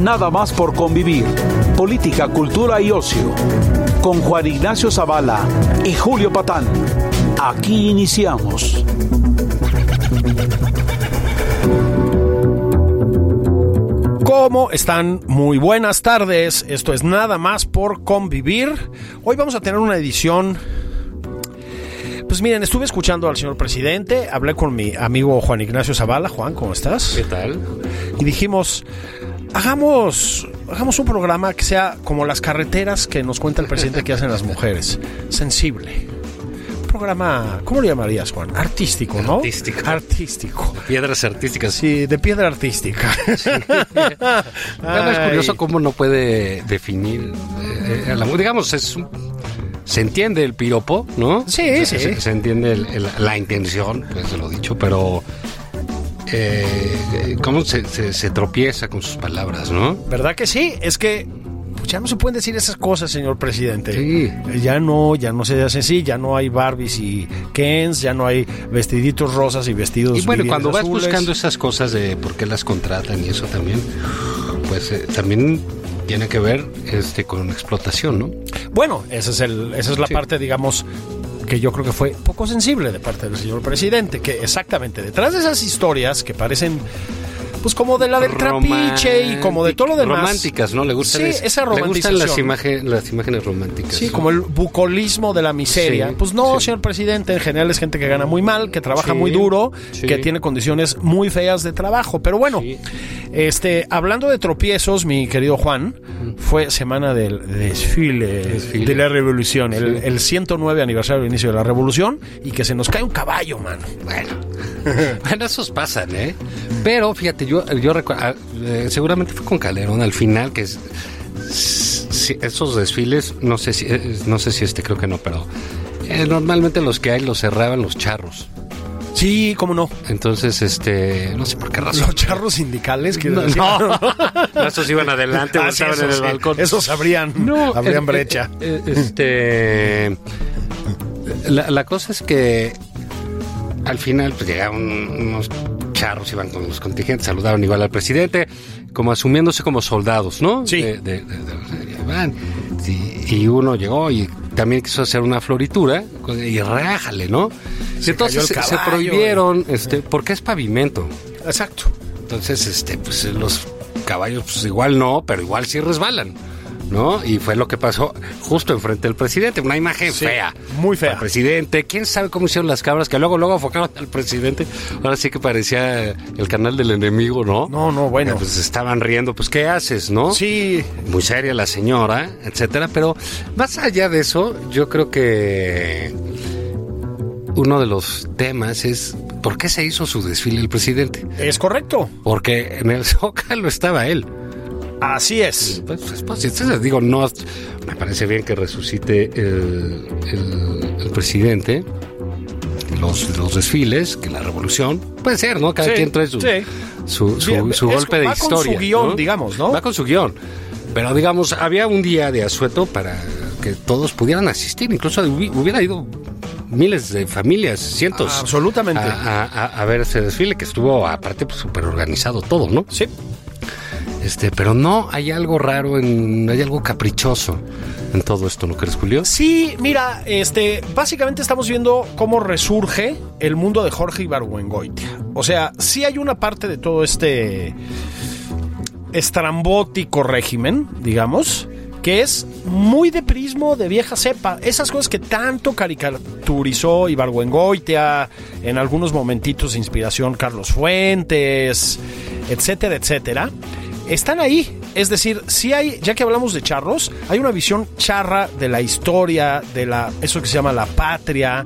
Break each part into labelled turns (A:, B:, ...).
A: Nada más por convivir. Política, cultura y ocio. Con Juan Ignacio Zavala y Julio Patán. Aquí iniciamos.
B: ¿Cómo están? Muy buenas tardes. Esto es Nada más por convivir. Hoy vamos a tener una edición pues miren, estuve escuchando al señor presidente, hablé con mi amigo Juan Ignacio Zavala. Juan, ¿cómo estás?
C: ¿Qué tal?
B: Y dijimos, hagamos, hagamos un programa que sea como las carreteras que nos cuenta el presidente que hacen las mujeres. Sensible. Un programa, ¿cómo lo llamarías, Juan? Artístico, ¿no?
C: Artístico.
B: Artístico.
C: Piedras artísticas.
B: Sí, de piedra artística.
C: Bueno, es curioso cómo no puede definir. eh, eh, la- digamos, es un- se entiende el piropo, ¿no?
B: Sí,
C: se,
B: sí.
C: Se, se entiende el- el- la intención, pues lo dicho, pero. Eh, ¿Cómo se, se- se tropieza con sus palabras, no?
B: ¿Verdad que sí? Es que pues, ya no se pueden decir esas cosas, señor presidente.
C: Sí.
B: Ya no, ya no se hace así, ya no hay Barbies y Kens, ya no hay vestiditos rosas y vestidos
C: Y bueno, cuando vas buscando esas cosas de por qué las contratan y eso también, pues eh, también tiene que ver este con una explotación, ¿no?
B: Bueno, esa es, el, esa es la
C: Sí.
B: parte, digamos, que yo creo que fue poco sensible de parte del señor presidente, que exactamente detrás de esas historias que parecen... Pues como de la del trapiche y como de todo lo demás.
C: Románticas, ¿no? Le gustan,
B: Sí,
C: es-
B: esa
C: le gustan las,
B: romantización.
C: imagen- las imágenes románticas.
B: Sí, como el bucolismo de la miseria.
C: Sí,
B: pues no,
C: sí.
B: señor presidente, en general es gente que gana muy mal, que trabaja muy duro, que tiene condiciones muy feas de trabajo. Pero bueno, este, hablando de tropiezos, mi querido Juan, fue semana del desfile,
C: Desfile.
B: de la revolución, el, el 109 aniversario del inicio de la revolución, y que se nos cae un caballo, mano.
C: Bueno, bueno, esos pasan, ¿eh? Pero fíjate, yo, yo recuerdo, seguramente fue con Calderón al final, que es, si- esos desfiles, no sé si, eh, no sé si este creo que no, pero eh, normalmente los que hay los cerraban los charros.
B: Sí, cómo no.
C: Entonces, este, no sé por qué razón.
B: Los charros sindicales que
C: No, no, esos iban adelante,
B: Ah, sí,
C: en
B: esos
C: el
B: sí.
C: balcón.
B: Esos abrían,
C: No,
B: abrían
C: eh,
B: brecha.
C: eh, eh, este. La, la cosa es que al final pues, llegaron unos charros, iban con los contingentes, saludaron igual al presidente, como asumiéndose como soldados, ¿no?
B: Sí.
C: De- de- de-. Y, uno llegó y también quiso hacer una floritura y rájale, ¿no?
B: Se
C: entonces se, se prohibieron, este, porque es pavimento.
B: Exacto.
C: Entonces, este, pues los caballos, pues igual no, pero igual sí resbalan, ¿no? Y fue lo que pasó justo enfrente del presidente, una imagen
B: Sí,
C: fea.
B: muy fea.
C: Al presidente, quién sabe cómo hicieron las cabras, que luego, luego enfocaron al presidente. Ahora sí que parecía el canal del enemigo, ¿no?
B: No, no, bueno.
C: Pues estaban riendo, pues, ¿qué haces, no?
B: Sí,
C: Muy seria la señora, etcétera, pero más allá de eso, yo creo que uno de los temas es ¿por qué se hizo su desfile el presidente?
B: es correcto.
C: Porque en el Zócalo estaba él.
B: Así es.
C: Pues, pues, pues, entonces digo, no, me parece bien que resucite el, el- el presidente, los, los desfiles, que la revolución, puede ser, ¿no? Cada
B: Sí,
C: quien trae su,
B: sí.
C: su, su-
B: Bien,
C: su
B: es-
C: golpe de
B: va con
C: historia.
B: su guion,
C: ¿no?
B: digamos, ¿no?
C: Va con su guion. Pero digamos, había un día de asueto para que todos pudieran asistir, incluso hubi- hubiera ido miles de familias, cientos.
B: Absolutamente.
C: A, a- a- a ver ese desfile que estuvo, aparte, pues, súper organizado todo, ¿no?
B: Sí.
C: Este, pero no hay algo raro, en, hay algo caprichoso en todo esto, ¿no crees, Julio?
B: Sí, mira, este, básicamente estamos viendo cómo resurge el mundo de Jorge Ibargüengoitia. O sea, sí hay una parte de todo este estrambótico régimen, digamos, que es muy de prismo de vieja cepa. Esas cosas que tanto caricaturizó Ibargüengoitia, en algunos momentitos de inspiración Carlos Fuentes, etcétera, etcétera, están ahí. Es decir, si hay, ya que hablamos de charros, hay una visión charra de la historia, de la, eso que se llama la patria,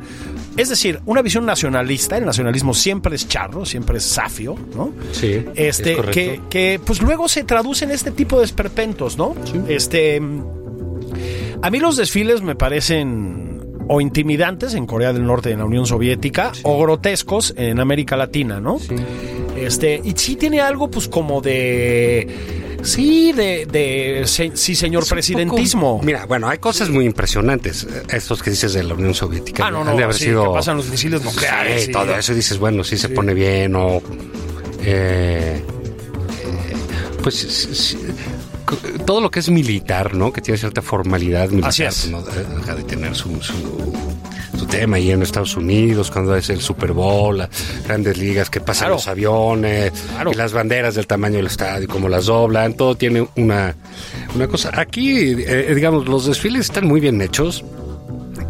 B: Es decir, una visión nacionalista, el nacionalismo siempre es charro, siempre es safio, ¿no?
C: Sí,
B: Este,
C: es correcto.
B: que, que, pues luego se traduce en este tipo de esperpentos, ¿no? Este, a mí los desfiles me parecen o intimidantes en Corea del Norte y en la Unión Soviética o grotescos en América Latina, ¿no? Este, y sí tiene algo pues como de sí, de, de se- sí, señor presidentismo.
C: poco- mira, bueno, hay cosas muy impresionantes. eh, Estos que dices de la Unión Soviética.
B: Ah, no,
C: Han
B: no,
C: de haber
B: sí,
C: sido-
B: que pasan los misiles nucleares
C: Sí,
B: y-
C: todo eso. Y dices, bueno, sí se pone bien o... eh, eh, pues todo lo que es militar, ¿no? Que tiene cierta formalidad militar.
B: Así es.
C: pues, no eh, deja de tener su... su su tema ahí en Estados Unidos, cuando es el Super Bowl, las grandes ligas que pasan
B: Claro.
C: los aviones
B: Claro.
C: y las banderas del tamaño del estadio, como las doblan, todo tiene una, una cosa. Aquí, eh, digamos, los desfiles están muy bien hechos.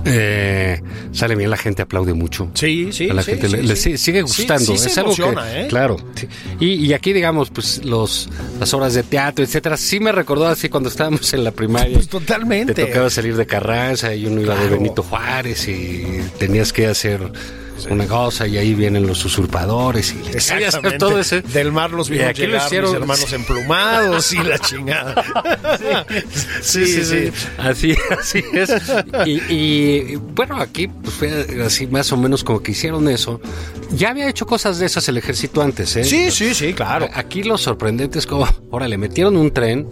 C: Eh, sale bien, la gente aplaude mucho.
B: Sí, sí,
C: A la
B: sí,
C: gente
B: sí,
C: le,
B: sí.
C: sigue gustando.
B: se
C: es algo que,
B: ¿eh?
C: claro. Y, y aquí, digamos, pues los las obras de teatro, etcétera, sí me recordó así cuando estábamos en la primaria.
B: Pues totalmente.
C: Te tocaba salir de Carranza y uno iba de. Benito Juárez y tenías que hacer una cosa y ahí vienen los usurpadores y
B: Exactamente.
C: todo ese.
B: Del mar los vimos
C: aquí lo
B: llegar,
C: hicieron-
B: mis hermanos emplumados y la chingada.
C: Sí, sí, sí. Así, así es. Y, y, bueno, aquí pues, fue así más o menos como que hicieron eso. Ya había hecho cosas de esas el ejército antes, ¿eh?
B: Sí, sí, sí, claro.
C: Aquí lo sorprendente es como, ahora le metieron un tren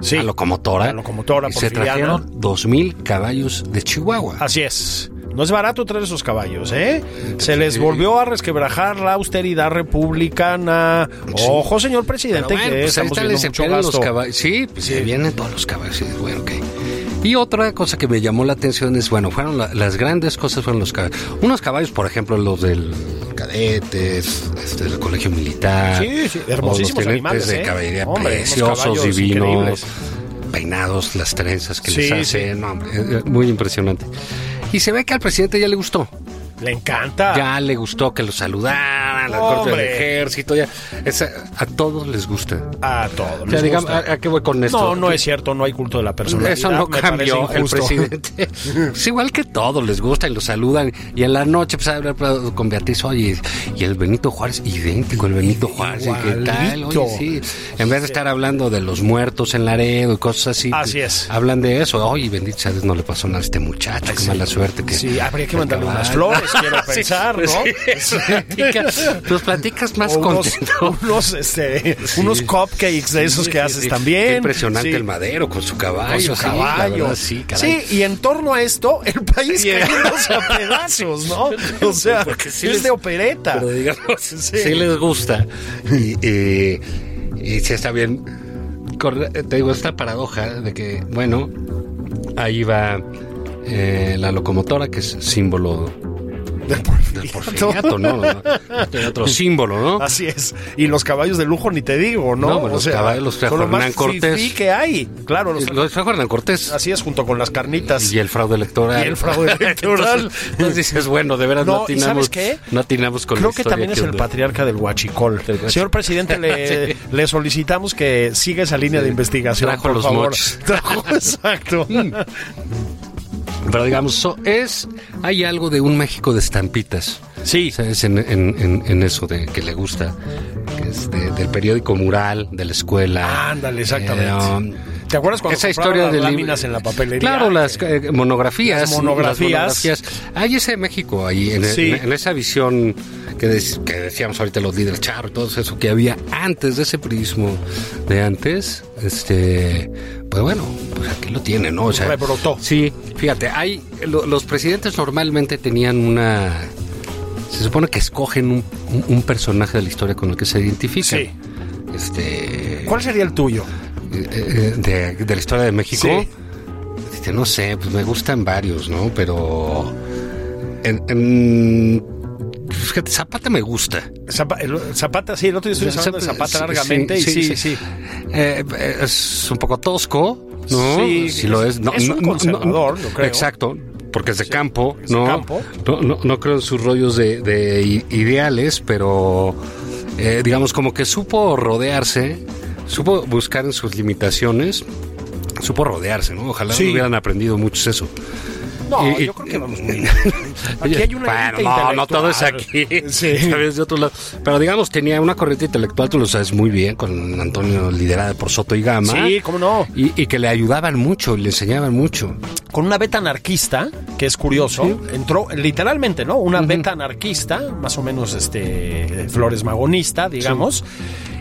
B: Sí.
C: a locomotora.
B: La locomotora
C: y se trajeron dos mil caballos de Chihuahua.
B: Así es. No es barato traer esos caballos, ¿eh? Se les volvió a resquebrajar la austeridad republicana. Ojo, señor presidente,
C: bueno,
B: que
C: pues
B: estamos viendo mucho
C: los
B: gasto.
C: caballos. Sí, pues se vienen todos los caballos. sí, bueno, ok. Y otra cosa que me llamó la atención es, bueno, fueron la- las grandes cosas fueron los caballos. Unos caballos, por ejemplo, los del cadetes, este, del colegio militar.
B: Sí, sí, hermosísimos
C: los
B: animales,
C: de
B: ¿eh?
C: caballería
B: Hombre,
C: preciosos, divinos.
B: increíbles.
C: Peinados, las trenzas que
B: Sí,
C: les
B: sí.
C: hacen. no, hombre, eh, eh, muy impresionante. Y se ve que al presidente ya le gustó.
B: Le encanta.
C: Ya le gustó que lo saludaran, la corte del ejército. Ya, a todos les gusta.
B: A todos.
C: O sea,
B: les
C: digamos,
B: gusta.
C: ¿a, a qué voy con esto?
B: No, no es cierto, no hay culto de la personalidad.
C: Eso no
B: me
C: cambió el presidente. Es igual que todos, les gusta y lo saludan. Y en la noche, pues, hablar con Beatriz, oye, y el Benito Juárez, idéntico el Benito Juárez, ¿y ¿qué tal? Oye, sí. En vez de estar hablando de los muertos en Laredo y cosas así.
B: Así es.
C: Hablan de eso. Oye, Benito Chávez no le pasó nada a este muchacho, qué mala suerte. Que
B: Sí, habría que mandarle unas
C: acabar.
B: Flores, quiero pensar,
C: pues
B: ¿no?
C: sí, eso platica- Los platicas más
B: unos,
C: contento.
B: unos, este, unos cupcakes de esos que haces también.
C: Qué impresionante el madero con su caballo.
B: Con su caballo.
C: verdad, sí, caray.
B: Sí, y en torno a esto, el país cayéndose a pedazos, ¿no? O sea,
C: sí
B: es
C: les-
B: de opereta.
C: Pero digamos, sí. les gusta. Y, y, y sí está bien. Te digo, esta paradoja de que, bueno, ahí va eh, la locomotora, que es símbolo
B: Del
C: porfiriato, ¿no? Tiene otro símbolo, ¿no?
B: Así es. Y los caballos de lujo ni te digo, ¿no?
C: No, pues los caballos los trajo Hernán Cortés.
B: fifí que hay. Claro, los
C: Lo trajo Hernán Cortés.
B: Así es, junto con las carnitas.
C: Y el fraude electoral.
B: Y el fraude electoral.
C: entonces, entonces dices, bueno, de veras no,
B: No, ¿y
C: atinamos.
B: sabes qué?
C: No atinamos con
B: Creo
C: la
B: que también es el patriarca del Huachicol. Señor presidente, le,
C: Sí.
B: le solicitamos que siga esa línea de investigación.
C: Trajo
B: por
C: los
B: favor. Trajo, exacto.
C: Pero digamos, so- es hay algo de un México de estampitas.
B: Sí.
C: ¿Sabes? En, en- en- en eso de que le gusta. Que es de- del periódico mural, de la escuela.
B: Ándale, exactamente.
C: Eh, um,
B: ¿Te acuerdas cuando
C: esa historia
B: las
C: de
B: láminas en la papelería?
C: Claro, las eh, monografías.
B: Las monografías.
C: las monografías. Hay ese México ahí, en,
B: Sí.
C: en- en esa visión que, des- que decíamos ahorita los líderes charro y todo eso que había antes de ese prismo de antes. Este, pues bueno, pues aquí lo tienen, ¿no? O sea,
B: Rebrotó.
C: Sí, fíjate, hay lo- los presidentes normalmente tenían una. Se supone que escogen un, un- un personaje de la historia con el que se identifican.
B: Sí.
C: Este.
B: ¿Cuál sería el tuyo?
C: De, de la historia de México.
B: Sí.
C: No sé, pues me gustan varios, ¿no? Pero. En, en- fíjate, Zapata me gusta.
B: Zapata, sí, el otro día estuve hablando de Zapata largamente y sí, sí.
C: Eh, es un poco tosco, ¿no?
B: Sí,
C: lo es. No,
B: es un
C: no, no,
B: conservador,
C: no,
B: creo.
C: Exacto, porque es de campo,
B: es de
C: ¿no?
B: campo.
C: No, no, no creo en sus rollos de, de ideales, pero eh, digamos como que supo rodearse, supo buscar en sus limitaciones, supo rodearse, ¿no? Ojalá
B: Sí.
C: hubieran aprendido muchos eso.
B: No,
C: Y-
B: yo creo que vamos muy bien. Aquí hay una
C: Bueno, no, no todo es aquí.
B: Sí.
C: Sabes, de otro lado. Pero digamos, tenía una corriente intelectual, tú lo sabes muy bien, con Antonio liderada por Soto y Gama.
B: Sí, cómo no.
C: Y, y que le ayudaban mucho, le enseñaban mucho.
B: Con una beta anarquista, que es curioso, entró literalmente, ¿no? Una beta anarquista, más o menos este Flores Magonista, digamos.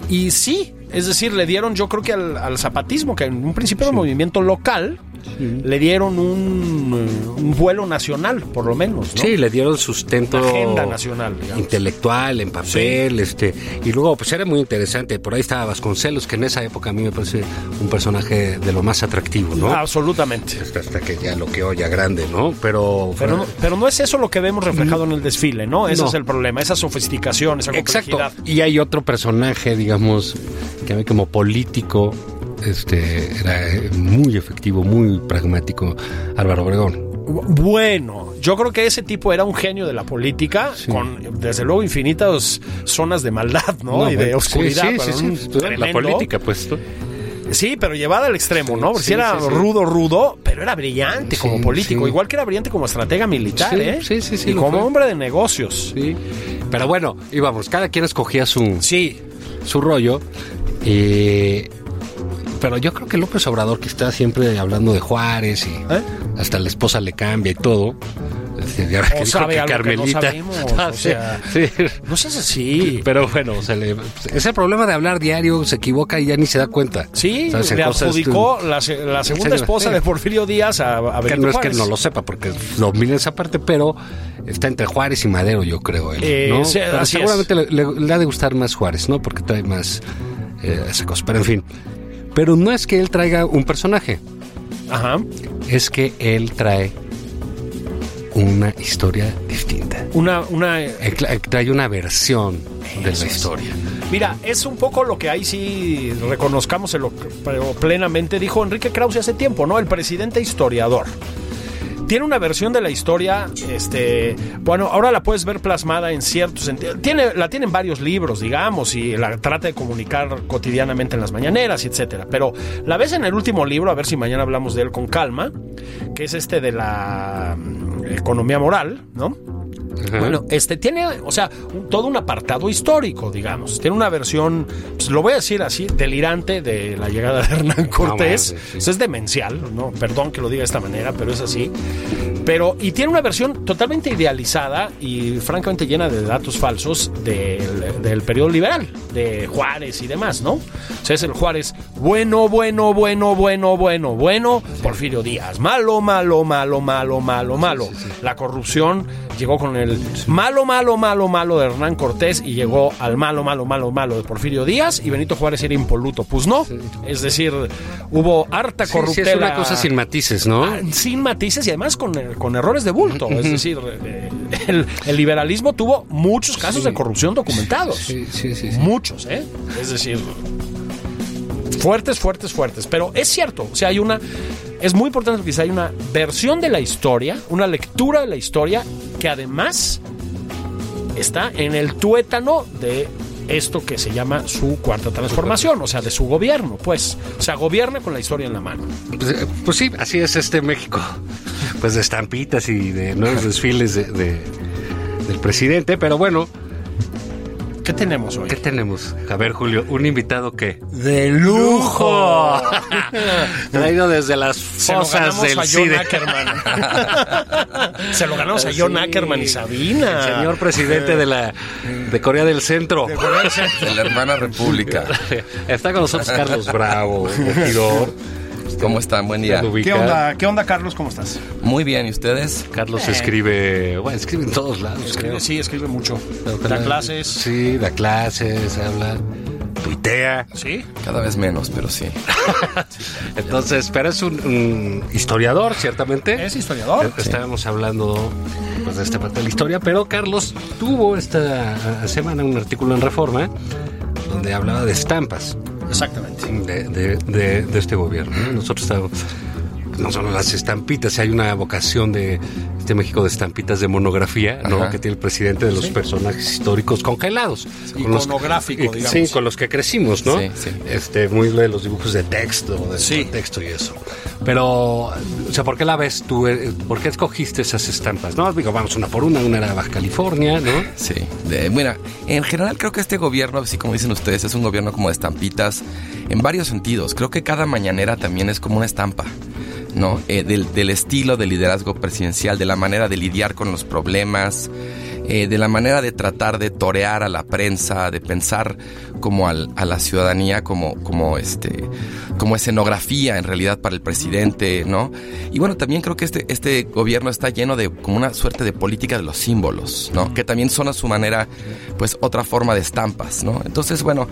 B: Y sí, es decir, le dieron, yo creo que al, al zapatismo, que en un principio era un movimiento local, le dieron un, eh, un vuelo nacional, por lo menos, ¿no?
C: Sí, le dieron sustento
B: Agenda nacional, digamos.
C: intelectual, en papel, este, y luego pues era muy interesante, por ahí estaba Vasconcelos, que en esa época a mí me parece un personaje de lo más atractivo, ¿no?
B: Absolutamente.
C: Hasta, hasta que ya lo que ya grande, ¿no? Pero,
B: Pero no, pero no es eso lo que vemos reflejado en el desfile, ¿no? Ese
C: No.
B: es el problema, esa sofisticación, esa
C: Exacto.
B: complejidad.
C: Y hay otro personaje, digamos, que a mí como político este, era eh, muy efectivo, muy pragmático, Álvaro Obregón.
B: Bueno, yo creo que ese tipo era un genio de la política, con desde luego infinitas zonas de maldad, ¿no? y de oscuridad.
C: sí, sí, sí,
B: un
C: sí. La política, pues.
B: Sí, pero llevada al extremo, ¿no? Porque
C: sí,
B: sí era
C: sí, sí.
B: rudo, rudo, pero era brillante como político,
C: sí.
B: igual que era brillante como estratega militar,
C: Sí,
B: ¿eh?
C: sí, sí, sí,
B: Y como
C: fue.
B: hombre de negocios.
C: Sí. Pero bueno, íbamos, cada quien escogía su,
B: Sí,
C: su rollo. eh, pero yo creo que López Obrador, que está siempre hablando de Juárez y
B: ¿Eh?
C: hasta la esposa le cambia y todo. este, y ahora
B: O
C: que dijo que
B: no
C: Carmelita.
B: sabemos,
C: Ah,
B: o
C: sí,
B: sea.
C: sí.
B: no seas así.
C: Pero bueno, o sea, le- es el problema de hablar diario, se equivoca y ya ni se da cuenta.
B: Sí,
C: ¿Sabes?
B: Le adjudicó la, se- la segunda esposa de Porfirio Díaz a, a
C: que no es que no lo sepa, porque domina esa parte, pero está entre Juárez y Madero, yo creo. él,
B: Eh,
C: ¿no?
B: sí,
C: seguramente le, le- le ha de gustar más Juárez, ¿no? Porque trae más eh, esa cosa. Pero en fin. Pero no es que él traiga un personaje,
B: Ajá.
C: es que él trae una historia distinta.
B: Una, una,
C: Él tra- trae una versión de la historia.
B: Mira, es un poco lo que ahí sí reconozcamos, pero plenamente dijo Enrique Krause hace tiempo, ¿no? El presidente historiador. Tiene una versión de la historia, este, bueno, ahora la puedes ver plasmada en ciertos sentidos. Tiene, la tiene en varios libros, digamos, y la trata de comunicar cotidianamente en las mañaneras, etcétera. Pero la ves en el último libro, a ver si mañana hablamos de él con calma, que es este de la mm, economía moral, ¿no?
C: Ajá.
B: Bueno, este tiene, o sea, un- todo un apartado histórico, digamos. Tiene una versión, pues, lo voy a decir así, delirante de la llegada de Hernán Cortés.
C: sí.
B: Eso es demencial, ¿no? Perdón que lo diga de esta manera, pero es así. Pero, y tiene una versión totalmente idealizada y francamente llena de datos falsos del, del periodo liberal, de Juárez y demás, ¿no? O sea, es el Juárez bueno, bueno, bueno, bueno, bueno, bueno, Porfirio Díaz, malo, malo, malo, malo, malo, malo. La corrupción llegó con el malo, malo, malo, malo de Hernán Cortés y llegó al malo, malo, malo, malo de Porfirio Díaz y Benito Juárez era impoluto. Pues no, es decir, hubo harta
C: Sí, sí,
B: corruptela.
C: es una cosa sin matices, ¿no?
B: Ah, sin matices y además con, con errores de bulto. Es decir, eh, el, el liberalismo tuvo muchos casos de corrupción documentados.
C: Sí, sí, sí.
B: Muchos, ¿eh? Es decir, fuertes, fuertes, fuertes. Pero es cierto, o sea, hay una. Es muy importante que hay una versión de la historia, una lectura de la historia que además está en el tuétano de esto que se llama su cuarta transformación, o sea, de su gobierno, pues. O sea, gobierna con la historia en la mano.
C: Pues, eh, pues sí, así es este México. Pues de estampitas y de nuevos desfiles de, de- del presidente. Pero bueno,
B: ¿Qué tenemos hoy?
C: ¿qué tenemos? A ver, Julio, un invitado que...
B: ¡De lujo!
C: Traído desde las
B: Se lo
C: fosas
B: ganamos
C: del
B: a John
C: CIDE.
B: Ackerman. Se lo ganamos a John. Ackerman y Sabina.
C: El señor presidente de la de Corea del Centro.
D: de la hermana república.
C: Está con nosotros Carlos Bravo, regidor.
D: ¿Cómo están? Buen día.
B: ¿Qué onda, ¿Qué onda, Carlos? ¿Cómo estás?
D: Muy bien, ¿y ustedes?
C: Carlos escribe, bueno, escribe en todos lados.
B: Escribe,
C: creo.
B: sí, escribe mucho.
C: Pero
B: Da clases.
C: Sí, da clases, habla, tuitea.
B: Sí.
D: Cada vez menos, pero sí.
C: Entonces, pero es un, un historiador, ciertamente.
B: Es historiador.
C: Eh, Estábamos hablando pues, de esta parte de la historia, pero Carlos tuvo esta semana un artículo en Reforma donde hablaba de estampas
B: Exactamente.
C: de, de- de- de este gobierno. ¿no? Nosotros estábamos, no solo las estampitas, hay una vocación de este México de estampitas de monografía, ¿no?
D: Ajá.
C: Que tiene el presidente de los personajes históricos congelados. los-
B: Iconográfico,
C: eh,
B: digamos.
C: Sí, con los que crecimos, ¿no?
D: Sí, sí.
C: Este, muy de los dibujos de texto, de
B: Sí.
C: texto y eso. Pero, o sea, ¿por qué la ves tú? Eh, ¿Por qué escogiste esas estampas? No, digo, vamos una por una, una era Baja California, ¿no?
D: Sí, de, mira, en general creo que este gobierno, así como dicen ustedes, es un gobierno como de estampitas en varios sentidos. Creo que cada mañanera también es como una estampa, ¿no? Eh, del, del estilo de liderazgo presidencial, de la manera de lidiar con los problemas, eh, de la manera de tratar de torear a la prensa, de pensar como al- a la ciudadanía como, como, este, como escenografía en realidad para el presidente, ¿no? Y bueno, también creo que este, este gobierno está lleno de como una suerte de política de los símbolos, ¿no? Que también son a su manera, pues, otra forma de estampas, ¿no? Entonces, bueno,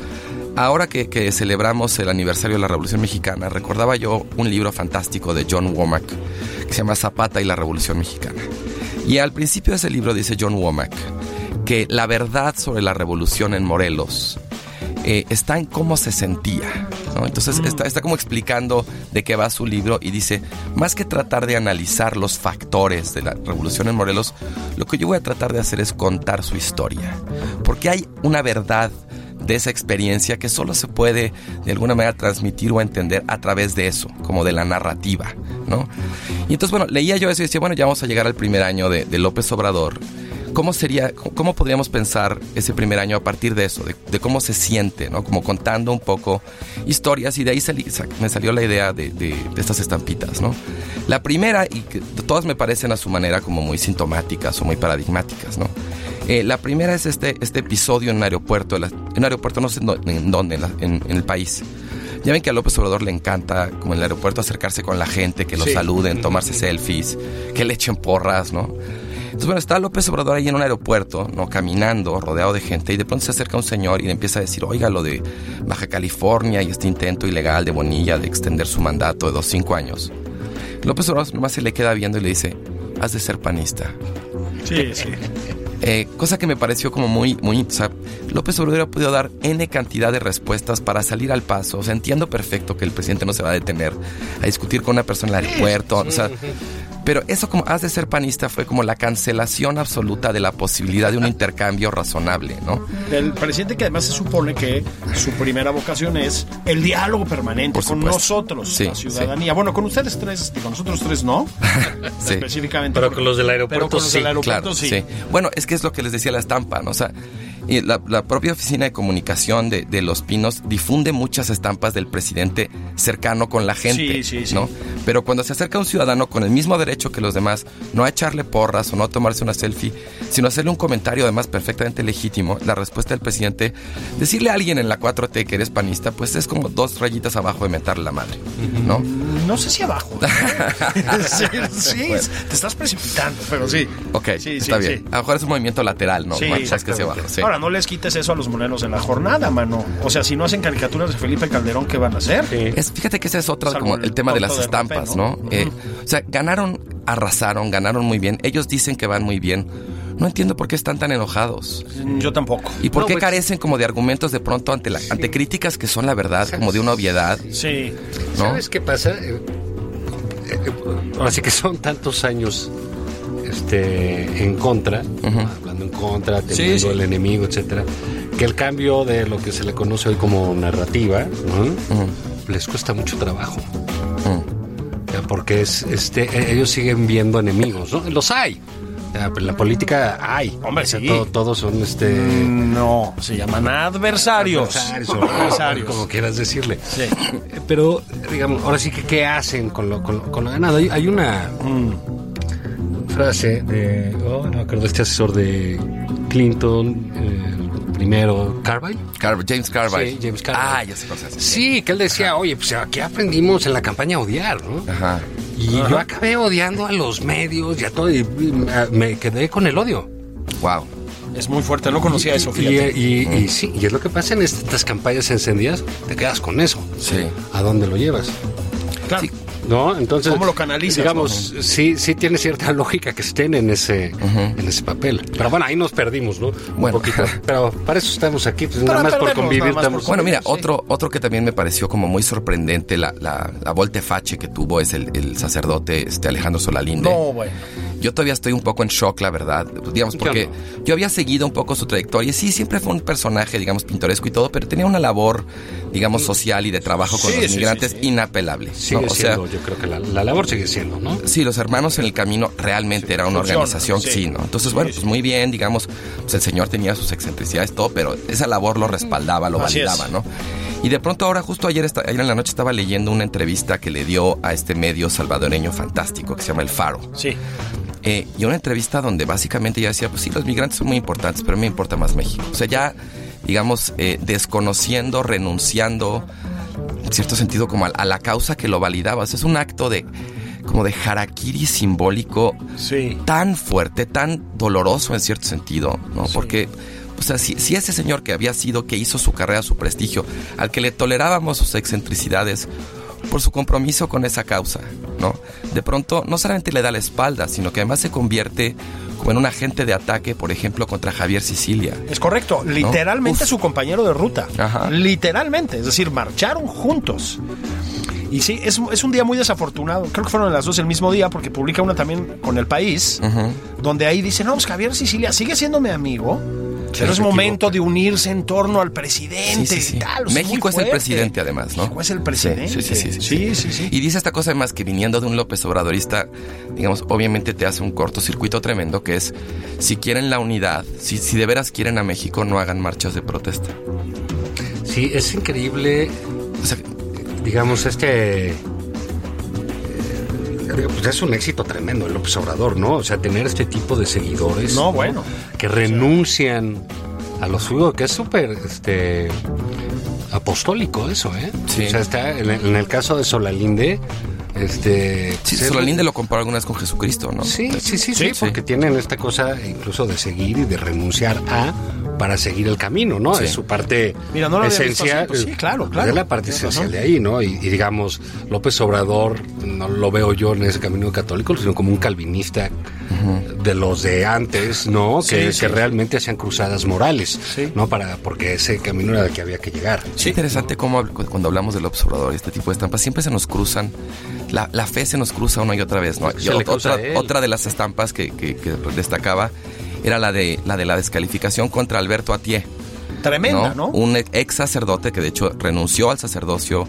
D: ahora que, que celebramos el aniversario de la Revolución Mexicana, recordaba yo un libro fantástico de John Womack que se llama Zapata y la Revolución Mexicana. Y al principio de ese libro dice John Womack que la verdad sobre la revolución en Morelos eh, está en cómo se sentía. ¿no? Entonces está, está como explicando de qué va su libro y dice, más que tratar de analizar los factores de la revolución en Morelos, lo que yo voy a tratar de hacer es contar su historia. Porque hay una verdad de esa experiencia que solo se puede de alguna manera transmitir o entender a través de eso, como de la narrativa, ¿no? Y entonces, bueno, leía yo eso y decía, bueno, ya vamos a llegar al primer año de, de López Obrador. ¿Cómo sería, cómo- podríamos pensar ese primer año a partir de eso, de, cómo se siente, ¿no? Como contando un poco historias y de ahí me salió la idea de, de- de estas estampitas, ¿no? La primera, y todas me parecen a su manera como muy sintomáticas o muy paradigmáticas, ¿no? Eh, la primera es este, este episodio en un aeropuerto, en un aeropuerto no sé en dónde, en, la- en- en el país. Ya ven que a López Obrador le encanta, como en el aeropuerto, acercarse con la gente, que lo
B: Sí.
D: saluden, tomarse selfies, que le echen porras, ¿no? Entonces, bueno, está López Obrador ahí en un aeropuerto, ¿no? Caminando, rodeado de gente, y de pronto se acerca un señor y le empieza a decir, oiga, lo de Baja California y este intento ilegal de Bonilla de extender su mandato de dos cinco años. López Obrador nomás se le queda viendo y le dice, has de ser panista.
B: Sí, sí.
D: Eh, cosa que me pareció como muy, muy, o sea, López Obrador ha podido dar N cantidad de respuestas para salir al paso. O sea, entiendo perfecto que el presidente no se va a detener a discutir con una persona en el aeropuerto. O sea, pero eso como has de ser panista fue como la cancelación absoluta de la posibilidad de un intercambio razonable, ¿no?
B: Del presidente que además se supone que su primera vocación es el diálogo permanente con nosotros,
D: Sí,
B: la ciudadanía. Bueno, con ustedes tres, con nosotros tres no,
D: Sí.
B: específicamente.
C: Pero con los del aeropuerto
B: pero con los
C: sí,
B: del aeropuerto
D: Claro,
B: sí.
D: sí. Bueno, es que es lo que les decía la estampa, ¿no? O sea, y la, la propia oficina de comunicación de, de Los Pinos difunde muchas estampas del presidente cercano con la gente,
B: Sí, sí, sí.
D: ¿no? Pero cuando se acerca un ciudadano con el mismo derecho que los demás, no a echarle porras o no a tomarse una selfie, sino a hacerle un comentario además perfectamente legítimo, la respuesta del presidente, decirle a alguien en la 4T que eres panista, pues es como dos rayitas abajo de mentarle la madre, ¿no?
B: No sé si abajo. sí, sí, te estás precipitando, pero sí.
D: Ok,
B: Sí, sí,
D: está bien.
B: sí.
D: A lo mejor es un movimiento lateral, ¿no?
B: Sí,
D: Más más que hacia abajo, sí.
B: Ahora, no les quites eso a los morenos en la jornada, mano. O sea, si no hacen caricaturas de Felipe Calderón, ¿qué van a hacer?
D: Es, fíjate que ese es otro,
B: Salvo
D: como
B: el
D: el tema de las
B: de
D: estampas, ¿no?
B: ¿no?
D: Eh, o sea, ganaron, arrasaron, ganaron muy bien. Ellos dicen que van muy bien. No entiendo por qué están tan enojados.
B: Yo tampoco.
D: ¿Y por
C: No,
D: qué
C: pues-
D: carecen como de argumentos de pronto ante, la, ante críticas que son la verdad, como de una obviedad?
B: Sí.
D: ¿no?
C: ¿Sabes qué pasa? Eh, eh, ahora sí que son tantos años este, en contra, contra, teniendo
B: sí.
C: el enemigo, etcétera, que el cambio de lo que se le conoce hoy como narrativa ¿no? les cuesta mucho trabajo. Ya, Porque es, este, e- ellos siguen viendo enemigos, ¿no? Los hay. La política hay.
B: Hombre,
C: O sea,
B: sí.
C: todo- todos son este.
B: No, se llaman adversarios.
C: Adversarios, o-
B: Adversarios.
C: como quieras decirle.
B: Sí.
C: Pero, digamos, ahora sí que, ¿qué hacen con lo, con lo, con lo ganado? Hay, hay una frase de, oh, no me acuerdo, este asesor de Clinton, eh, el primero, Carville.
D: Car- James Carville.
C: Sí, James Carville.
D: Ah, ya sé cosas.
C: Sí, que él decía, oye, pues aquí aprendimos en la campaña a odiar, ¿no?
D: Ajá.
C: Y yo acabé odiando a los medios y a todo, y, me quedé con el odio.
D: Wow.
B: Es muy fuerte, no conocía eso,
C: y sí, y es lo que pasa en estas campañas encendidas, te quedas con eso.
D: Sí.
C: ¿A dónde lo llevas?
B: Claro.
D: Sí.
C: ¿No? Entonces.
B: ¿Cómo lo canalizas,
C: Digamos, sí, sí tiene cierta lógica que estén en ese, en ese papel. Pero bueno, ahí nos perdimos, ¿no? Un
D: Bueno.
C: poquito. Pero para eso estamos aquí, pues nada más por
B: perdernos,
C: convivir.
B: nada más por
C: estamos-
D: Bueno, mira,
B: Sí.
D: otro, otro que también me pareció como muy sorprendente, la, la, la volte-face que tuvo es el, el sacerdote este Alejandro Solalinde.
B: No, bueno.
D: Yo todavía estoy un poco en shock, la verdad. Digamos, porque yo había seguido un poco su trayectoria. Y sí, siempre fue un personaje, digamos, pintoresco y todo, pero tenía una labor, digamos, social y de trabajo con los migrantes inapelable.
C: Sigue siendo, yo creo que la, labor sigue siendo, ¿no?
D: Sí, los hermanos en el camino realmente era una organización, sí, ¿no? Entonces, bueno, pues muy bien, digamos, pues el señor tenía sus excentricidades, todo, pero esa labor lo respaldaba, lo validaba, ¿no? Y de pronto ahora, justo ayer, ayer en la noche, estaba leyendo una entrevista que le dio a este medio salvadoreño fantástico que se llama El Faro.
B: Sí.
D: Eh, y una entrevista donde básicamente ella decía, pues sí, los migrantes son muy importantes, pero me importa más México. O sea, ya, digamos, eh, desconociendo, renunciando, en cierto sentido, como a, la causa que lo validaba. O sea, es un acto de como de harakiri simbólico tan fuerte, tan doloroso en cierto sentido, ¿no? Porque o sea, si, si, ese señor que había sido, que hizo su carrera, su prestigio, al que le tolerábamos sus excentricidades, por su compromiso con esa causa, ¿no? De pronto no solamente le da la espalda, sino que además se convierte como en un agente de ataque, por ejemplo, contra Javier Sicilia.
B: Es correcto, literalmente su compañero de ruta. Literalmente, es decir, marcharon juntos. Y sí, es, es, un día muy desafortunado. Creo que fueron las dos el mismo día, porque publica una también con El País, donde ahí dice, no, pues Javier Sicilia sigue siendo mi amigo, pero es momento de unirse en torno al presidente y tal.
D: México es, el presidente, además, ¿no?
B: México es el presidente.
D: Sí sí sí, Y dice esta cosa, además, que viniendo de un López Obradorista, digamos, obviamente te hace un cortocircuito tremendo, que es, si quieren la unidad, si, si de veras quieren a México, no hagan marchas de protesta.
C: Sí, es increíble. O sea, digamos, este pues es un éxito tremendo el observador, ¿no? O sea, tener este tipo de seguidores.
B: No, bueno.
C: Que renuncian a lo suyo, que es súper este, apostólico eso, ¿eh? Sí. O sea, está en el, caso de Solalinde. Este,
D: sí, Solalinde lo comparó alguna vez con Jesucristo, ¿no?
C: Sí, sí, sí, sí, porque tienen esta cosa incluso de seguir y de renunciar a para seguir el camino, ¿no? Es su parte esencial.
B: sí, claro, claro.
C: Es la parte esencial de ahí, ¿no? Y, digamos, López Obrador, no lo veo yo en ese camino católico, sino como un calvinista de los de antes, ¿no? Que, realmente hacían cruzadas morales, ¿no? Para, porque ese camino era el que había que llegar.
D: Sí, interesante cómo cuando hablamos del observador y este tipo de estampas, siempre se nos cruzan, la, fe se nos cruza una y otra vez, ¿no? Y otra, otra de las estampas que, que destacaba era la de la de la descalificación contra Alberto Atié.
B: Tremenda, ¿no?
D: Un ex sacerdote que de hecho renunció al sacerdocio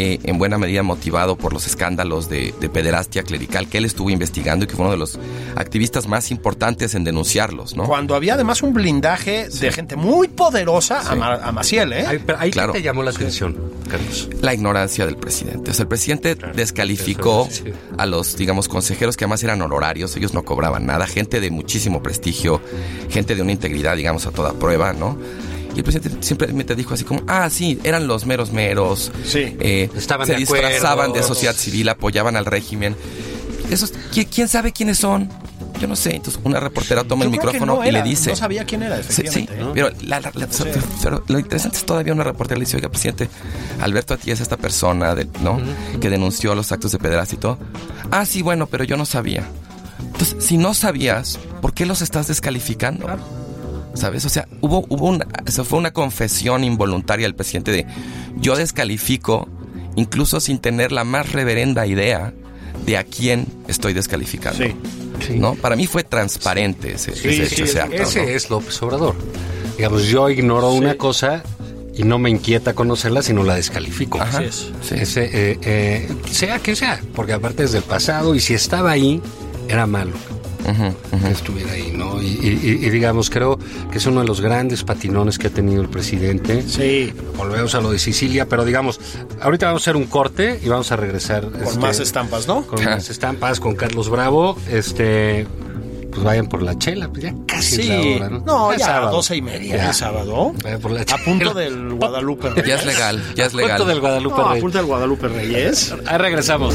D: eh, en buena medida motivado por los escándalos de, pederastia clerical que él estuvo investigando y que fue uno de los activistas más importantes en denunciarlos, ¿no?
B: Cuando había además un blindaje de gente muy poderosa a, Maciel, ¿eh?
C: Ahí, claro. te llamó la atención, Carlos?
D: La ignorancia del presidente. O sea, el presidente descalificó a los, digamos, consejeros que además eran honorarios, ellos no cobraban nada, gente de muchísimo prestigio, gente de una integridad, digamos, a toda prueba, ¿no? Y el presidente siempre me te dijo así como, ah, sí, eran los meros meros.
B: Sí.
D: Eh, Estaban se disfrazaban de sociedad civil, apoyaban al régimen. Esos, ¿quién sabe quiénes son? Yo no sé. Entonces una reportera toma el micrófono y le dice.
B: No sabía quién era, efectivamente.
D: Sí, pero, lo interesante es todavía una reportera le dice, oiga, presidente, Alberto Ati es esta persona, ¿no? Que denunció los actos de pederastia y todo. Ah, sí, bueno, pero yo no sabía. Entonces, si no sabías, ¿por qué los estás descalificando? ¿Sabes? O sea, hubo, hubo una, eso fue una confesión involuntaria del presidente de yo descalifico, incluso sin tener la más reverenda idea de a quién estoy descalificando. Sí, ¿No? Para mí fue transparente ese, ese,
C: ese es López Obrador. Digamos, yo ignoro una cosa y no me inquieta conocerla, sino la descalifico.
B: Así es.
C: Ese, eh, eh, sea que sea, porque aparte es del pasado y si estaba ahí, era malo estuviera ahí, ¿no? Y, digamos, creo que es uno de los grandes patinones que ha tenido el presidente.
B: Sí.
C: Volvemos a lo de Sicilia, pero digamos, ahorita vamos a hacer un corte y vamos a regresar.
B: Con este, más estampas, ¿no?
C: Con más estampas, con Carlos Bravo. Este pues vayan por la chela, pues ya casi
B: sí. la hora, ¿no? No, ya, sábado. doce y media ya. sábado. por la a punto del Guadalupe
D: Reyes. Ya es legal, ya es legal.
C: A punto del Guadalupe no,
B: Reyes. A punto del Guadalupe Reyes.
C: Ahí regresamos.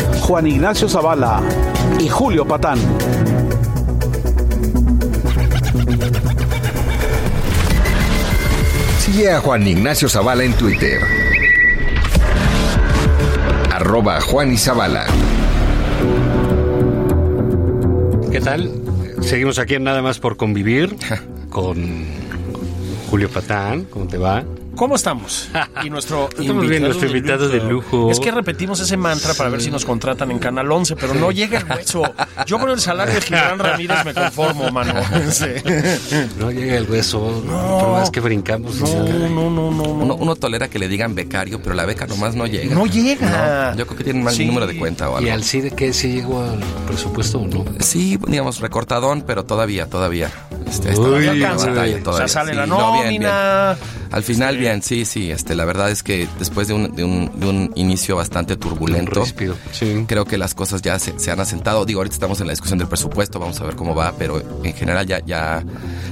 A: Juan Ignacio Zavala y Julio Patán.
E: Sigue a Juan Ignacio Zavala en Twitter. Arroba Juan y Zavala.
C: ¿Qué tal? Seguimos aquí en Nada más por convivir con Julio Patán. ¿Cómo te va?
B: ¿Cómo estamos? Y nuestro
C: Estamos bien, nuestro invitado de lujo.
B: Es que repetimos ese mantra para ver si nos contratan en Canal 11, pero no llega el hueso. Yo con el salario de Gibran Ramírez me conformo, mano. Sí.
C: No llega el hueso. Por más que brincamos.
B: No, no, no, no.
D: Uno, uno tolera que le digan becario, pero la beca nomás no llega.
B: No llega.
D: No, yo creo que tienen mal
B: Sí.
D: número de cuenta o
C: ¿Y
D: algo.
C: al CIDE qué? ¿Sí llegó al presupuesto o no?
D: Sí, digamos, recortadón, pero todavía, todavía. Este,
C: Uy,
D: todavía.
B: sale
D: Sí,
B: la
D: no, bien,
B: nómina.
D: bien. Al final, bien, sí, sí. Este, la verdad es que después de un, de un, de un inicio bastante turbulento.
C: Sí.
D: creo que las cosas ya se, se han asentado. Digo, ahorita estamos en la discusión del presupuesto, vamos a ver cómo va, pero en general ya, ya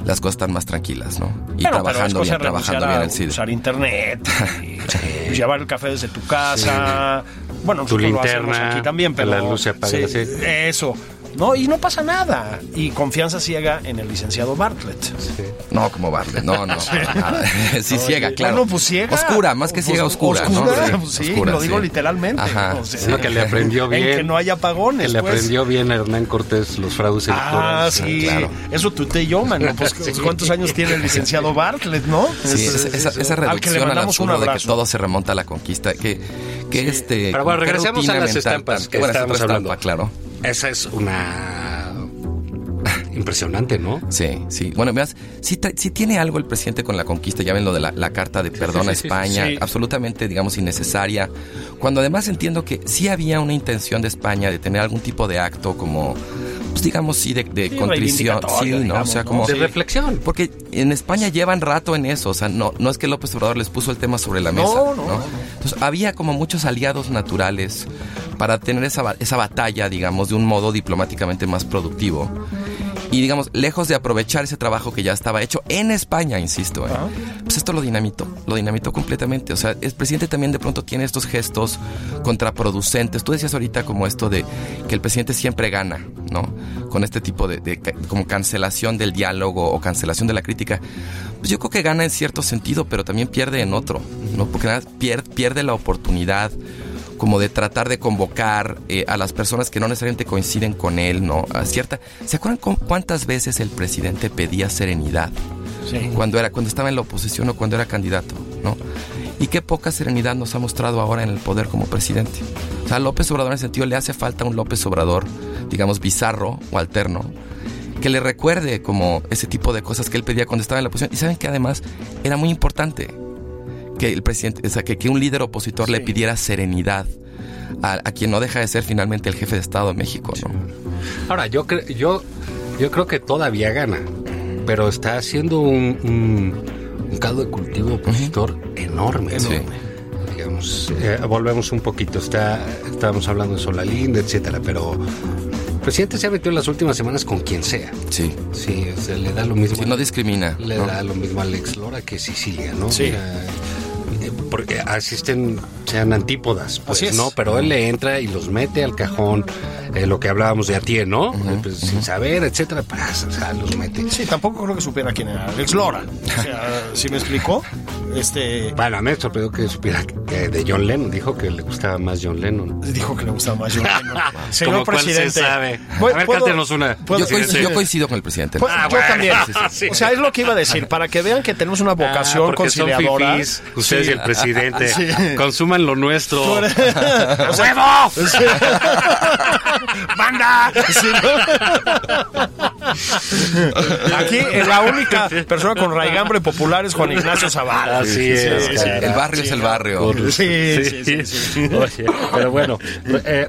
D: las cosas están más tranquilas, ¿no? Y
B: pero
D: trabajando bien, trabajando bien el CID.
B: usar internet, y llevar el café desde tu casa. Bueno,
C: Tu
B: nosotros lo hacemos
C: linterna,
B: aquí también, pero
C: la luz se apaga, sí.
B: Eso. No, y no pasa nada. Y confianza ciega en el licenciado Bartlett.
D: No, como Bartlett, no, no. nada. sí, ciega, claro.
B: Bueno, pues ciega.
D: Oscura, más que ciega, oscura,
B: oscura,
D: ¿no?
B: pues sí,
D: oscura,
B: lo digo
D: sí.
B: literalmente.
D: Ajá.
B: O sea,
C: que le aprendió bien.
B: En que no haya apagones.
C: Que le
B: pues.
C: aprendió bien a Hernán Cortés los fraudes
B: Ah,
C: electorales.
B: sí,
D: claro.
B: eso tuité yo, mano. Pues,
C: Sí.
B: ¿Cuántos años tiene el licenciado Bartlett, no?
D: Sí,
B: Es-
D: esa, esa, esa
B: al que
D: reducción
B: mandamos un
D: absurdo de que todo se remonta a la conquista, que, que este...
C: Pero bueno, regresemos a las estampas que
D: bueno, es
C: estábamos hablando.
D: estampa, claro.
C: Esa es una impresionante, ¿no?
D: Sí, sí. Bueno, veas, si, tiene algo el presidente con la conquista, ya ven lo de la, la carta de perdón a
C: sí, sí,
D: España,
B: sí.
D: absolutamente, digamos, innecesaria. Cuando además entiendo que sí había una intención de España de tener algún tipo de acto como, pues digamos, sí, de, de
B: Sí,
D: contrición. Sí, ¿no?
B: digamos,
D: o sea, como...
C: De reflexión.
D: Porque en España llevan rato en eso, o sea, no, no es que López Obrador les puso el tema sobre la mesa.
B: no,
D: No,
B: no.
D: Entonces había como muchos aliados naturales para tener esa, esa batalla, digamos, de un modo diplomáticamente más productivo. Y digamos, lejos de aprovechar ese trabajo que ya estaba hecho en España, insisto, ¿eh? pues esto lo dinamitó, lo dinamitó completamente. O sea, el presidente también de pronto tiene estos gestos contraproducentes. Tú decías ahorita como esto de que el presidente siempre gana, ¿no? Con este tipo de, de como cancelación del diálogo o cancelación de la crítica. Pues yo creo que gana en cierto sentido, pero también pierde en otro, ¿no? Porque nada, pier- pierde la oportunidad como de tratar de convocar eh, a las personas que no necesariamente coinciden con él, ¿no? A cierta... ¿Se acuerdan cu- cuántas veces el presidente pedía serenidad?
B: Sí.
D: Cuando, era, cuando estaba en la oposición o cuando era candidato, ¿no? Y qué poca serenidad nos ha mostrado ahora en el poder como presidente. O sea, a López Obrador en ese sentido le hace falta un López Obrador, digamos, bizarro o alterno, que le recuerde como ese tipo de cosas que él pedía cuando estaba en la oposición. Y saben que además era muy importante que el presidente, o sea, que, que un líder opositor le pidiera serenidad a, a quien no deja de ser finalmente el jefe de Estado de México, ¿no?
C: Ahora, yo, cre- yo, yo creo que todavía gana, pero está haciendo un, un, un caldo de cultivo opositor enorme.
D: Sí.
C: enorme. Digamos, eh, volvemos un poquito. Está, estábamos hablando de Solalinda, etcétera, pero el presidente se ha metido en las últimas semanas con quien sea.
D: Sí.
C: Sí, o sea, le da lo mismo.
D: Sí, no discrimina.
C: Le
D: ¿no?
C: da lo mismo a Alex Lora que Sicilia, ¿no?
B: Sí.
C: O sea, porque asisten, sean antípodas, pues,
B: Así es.
C: ¿no? Pero él le entra y los mete al cajón, eh, lo que hablábamos de Atié, ¿no? Eh, pues, Sin saber, etcétera, pues, o sea, los mete.
B: Sí, tampoco creo que supiera quién era Alex Lora. O sea, si me explicó, este
C: Bueno, a mí me sorprendió que supiera que de John Lennon, dijo que le gustaba más John Lennon.
B: dijo que le gustaba más John Lennon. Señor
C: Como cuál se
B: presidente.
C: sabe.
B: ¿puedo-
C: A ver, cántenos una.
D: Yo, coincido,
C: presidente.
D: yo coincido con el presidente.
B: Pues,
C: Ah,
B: yo
C: bueno,
B: también.
C: sí, sí.
B: O sea, es lo que iba a decir, para que vean que tenemos una vocación
C: Ah, porque son
B: conciliadora.
C: fifís, ustedes
B: Sí.
C: y el presidente.
B: Sí.
C: Consuman lo nuestro.
B: O sea, sí. ¡Banda! Sí, ¿no? Aquí la única persona con raigambre popular es Juan Ignacio Zavala.
C: Así
B: Sí,
C: es.
D: El barrio es el barrio.
B: Sí, sí, sí, sí.
C: Oye, pero bueno, eh,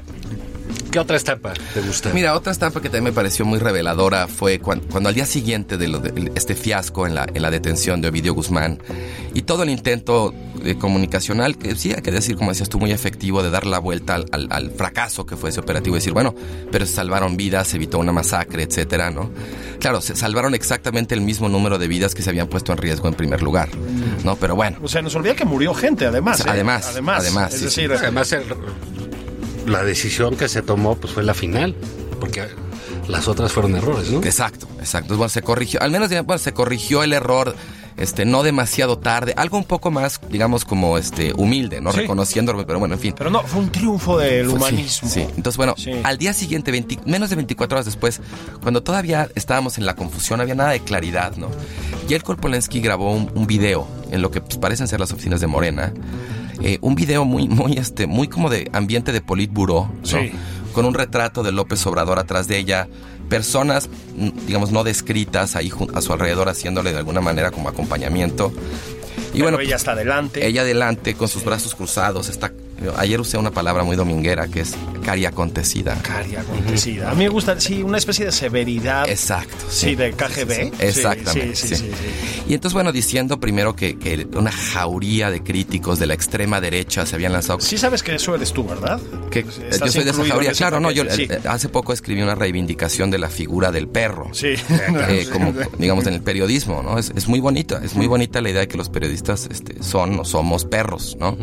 C: ¿Qué otra estampa te gusta?
D: Mira, otra estampa que también me pareció muy reveladora fue cuando, cuando al día siguiente de, lo de este fiasco en la, en la detención de Ovidio Guzmán y todo el intento eh, comunicacional, que sí hay que decir, como decías tú, muy efectivo de dar la vuelta al, al- al fracaso que fue ese operativo y decir, bueno, pero se salvaron vidas, se evitó una masacre, etcétera, ¿no? Claro, se salvaron exactamente el mismo número de vidas que se habían puesto en riesgo en primer lugar, ¿no? Pero bueno,
B: O sea, nos olvida que murió gente, además. ¿eh?
D: Además,
B: además.
D: además,
B: Es
D: sí,
B: decir,
C: Además, el- la decisión que se tomó pues fue la final, porque las otras fueron errores, ¿no?
D: Exacto, exacto. Bueno, se corrigió, al menos bueno, se corrigió el error, este, no demasiado tarde, algo un poco más, digamos, como este, humilde, ¿no?
B: Sí.
D: Reconociéndolo, pero bueno, en fin.
B: pero no, fue un triunfo del
D: Fue-
B: humanismo.
D: Sí, entonces bueno,
B: Sí.
D: al día siguiente, 20 menos de 24 horas después, cuando todavía estábamos en la confusión, no había nada de claridad, ¿no? Jelko Polensky grabó un, un video en lo que pues, parecen ser las oficinas de Morena, eh, un video muy, muy, este, muy como de ambiente de politburo, ¿no?
B: Sí.
D: Con un retrato de López Obrador atrás de ella, personas, mm, digamos, no descritas ahí a su alrededor haciéndole de alguna manera como acompañamiento. Y
B: Pero
D: bueno,
B: ella está adelante.
D: ella adelante con sus brazos cruzados, está ayer usé una palabra muy dominguera que es cari acontecida.
B: Cari acontecida. A mí me gusta, sí, una especie de severidad.
D: Exacto.
B: Sí, de KGB.
D: Sí, sí,
B: Sí,
D: Exactamente.
B: sí, sí,
D: sí.
B: sí, sí.
D: Y entonces, bueno, diciendo primero que, que una jauría de críticos de la extrema derecha se habían lanzado.
B: Sí sabes que eso eres tú, ¿verdad?
D: Que,
B: Estás
D: yo soy de esa jauría. Claro, no, yo eh, hace poco escribí una reivindicación de la figura del perro.
B: Sí.
D: eh, como digamos en el periodismo, ¿no? Es, es muy bonita, es muy bonita la idea de que los periodistas este, son o somos perros, ¿no?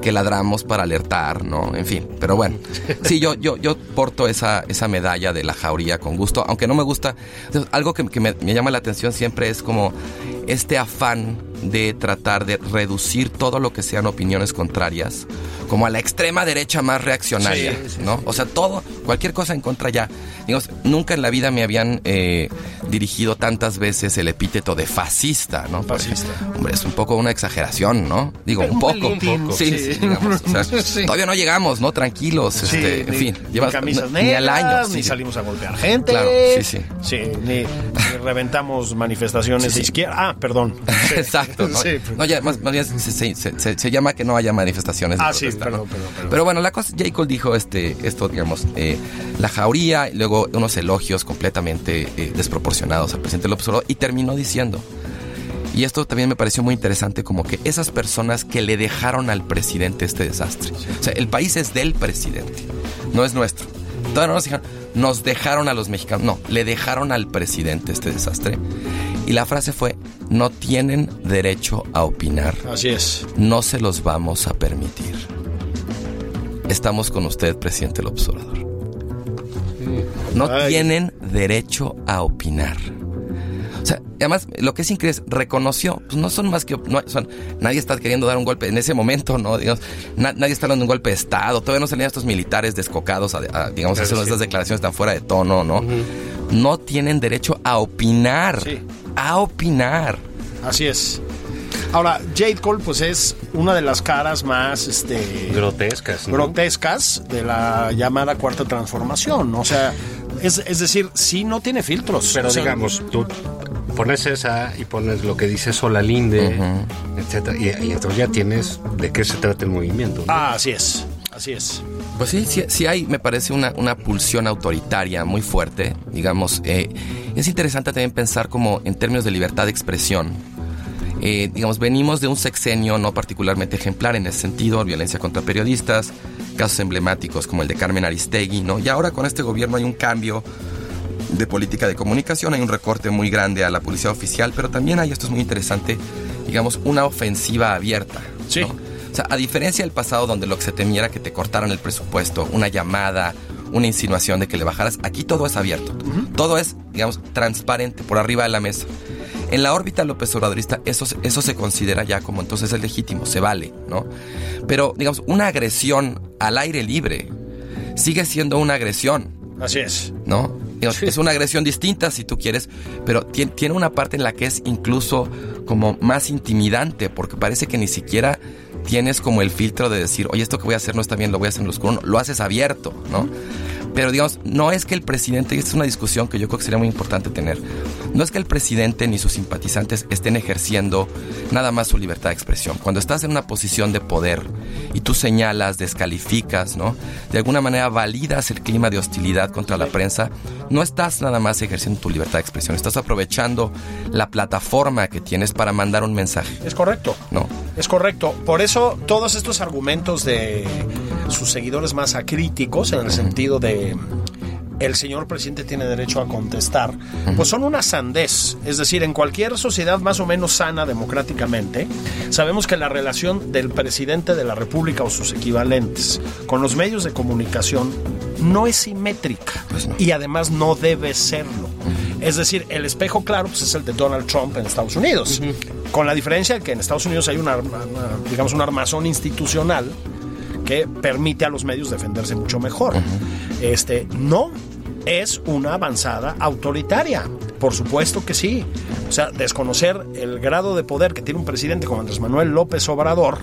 D: Que ladramos para alertar, ¿no? En fin, pero bueno, sí, yo, yo, yo porto esa, esa medalla de la jauría con gusto, aunque no me gusta, algo que, que me llama la atención siempre es como este afán de tratar de reducir todo lo que sean opiniones contrarias como a la extrema derecha más reaccionaria, ¿no? O sea, todo, cualquier cosa en contra ya. Digamos, nunca en la vida me habían eh, dirigido tantas veces el epíteto de fascista, ¿no?
B: Fascista.
D: Hombre, es un poco una exageración, ¿no? Digo, un,
B: Un
D: poco.
B: un poco,
D: Sí, digamos, o sea. Todavía no llegamos, ¿no? Tranquilos, este, en fin,
B: ni
D: llevas-
B: camisas
D: ni al año.
B: ni salimos a golpear gente.
D: Claro, sí, sí.
B: Sí, ni, ni reventamos manifestaciones de izquierda. Ah, perdón. Sí.
D: Exacto, ¿no?
B: Sí.
D: No, ya, más, más bien se, se- se- se- se llama que no haya manifestaciones. de
B: Ah, sí,
D: protesta,
B: perdón,
D: ¿no?
B: perdón, perdón.
D: Pero bueno, la cosa, J. Cole dijo este, esto, digamos, eh, la jauría, y luego unos elogios completamente eh, desproporcionados al presidente López Obrador, y terminó diciendo, y esto también me pareció muy interesante, como que esas personas que le dejaron al presidente este desastre. O sea, el país es del presidente, no es nuestro. Todavía no nos dijeron, nos dejaron a los mexicanos. No, le dejaron al presidente este desastre. Y la frase fue, no tienen derecho a opinar.
B: Así es.
D: No se los vamos a permitir. Estamos con usted, presidente López Obrador. No
B: Ay.
D: tienen derecho a opinar. O sea, además, lo que es increíble es, reconoció, pues no son más que, op- no son, nadie está queriendo dar un golpe en ese momento, ¿no? Digamos, na- nadie está dando un golpe de Estado, todavía no salían estos militares descocados a, a, digamos, a hacer estas declaraciones tan fuera de tono, ¿no? No tienen derecho a opinar,
B: Sí.
D: a opinar.
B: Así es. Ahora, Jade Cole, pues es una de las caras más este,
C: Grotescas. ¿no?
B: grotescas de la llamada cuarta transformación. O sea, es, es decir, sí no tiene filtros.
C: Pero
B: O sea,
C: digamos, tú pones esa y pones lo que dice Solalinde, etcétera, y, y entonces ya tienes de qué se trata el movimiento. ¿no?
B: Ah, así es. Así es.
D: Pues sí, sí, sí hay, me parece, una, una pulsión autoritaria muy fuerte, digamos. eh, es interesante también pensar como en términos de libertad de expresión. Eh, digamos, venimos de un sexenio no particularmente ejemplar en ese sentido, violencia contra periodistas, casos emblemáticos como el de Carmen Aristegui, ¿no? Y ahora con este gobierno hay un cambio de política de comunicación, hay un recorte muy grande a la policía oficial, pero también hay, esto es muy interesante, digamos, una ofensiva abierta.
B: Sí.
D: ¿no? O sea, a diferencia del pasado donde lo que se temía era que te cortaran el presupuesto, una llamada, una insinuación de que le bajaras, aquí todo es abierto. Todo es, digamos, transparente, por arriba de la mesa. En la órbita López Obradorista eso, eso se considera ya como entonces es legítimo, se vale, ¿no? Pero, digamos, una agresión al aire libre sigue siendo una agresión.
B: Así es.
D: ¿no? Es una agresión distinta si tú quieres, pero tien- tiene una parte en la que es incluso como más intimidante, porque parece que ni siquiera tienes como el filtro de decir, oye, esto que voy a hacer no está bien, lo voy a hacer en lo oscuro, lo haces abierto, ¿no? Pero digamos, no es que el presidente, y esta es una discusión que yo creo que sería muy importante tener, no es que el presidente ni sus simpatizantes estén ejerciendo nada más su libertad de expresión. Cuando estás en una posición de poder y tú señalas, descalificas, ¿no? De alguna manera validas el clima de hostilidad contra la prensa, no estás nada más ejerciendo tu libertad de expresión, estás aprovechando la plataforma que tienes para mandar un mensaje.
B: Es correcto.
D: No.
B: Es correcto. Por eso todos estos argumentos de sus seguidores más acríticos, en el sentido de el señor presidente tiene derecho a contestar, pues son una sandez. Es decir, en cualquier sociedad más o menos sana democráticamente, sabemos que la relación del presidente de la República o sus equivalentes con los medios de comunicación no es simétrica y además no debe serlo. Es decir, el espejo claro pues, es el de Donald Trump en Estados Unidos, con la diferencia de que en Estados Unidos hay una, una, digamos, un armazón institucional que permite a los medios defenderse mucho mejor. Este no es una avanzada autoritaria. Por supuesto que sí. O sea, desconocer el grado de poder que tiene un presidente como Andrés Manuel López Obrador.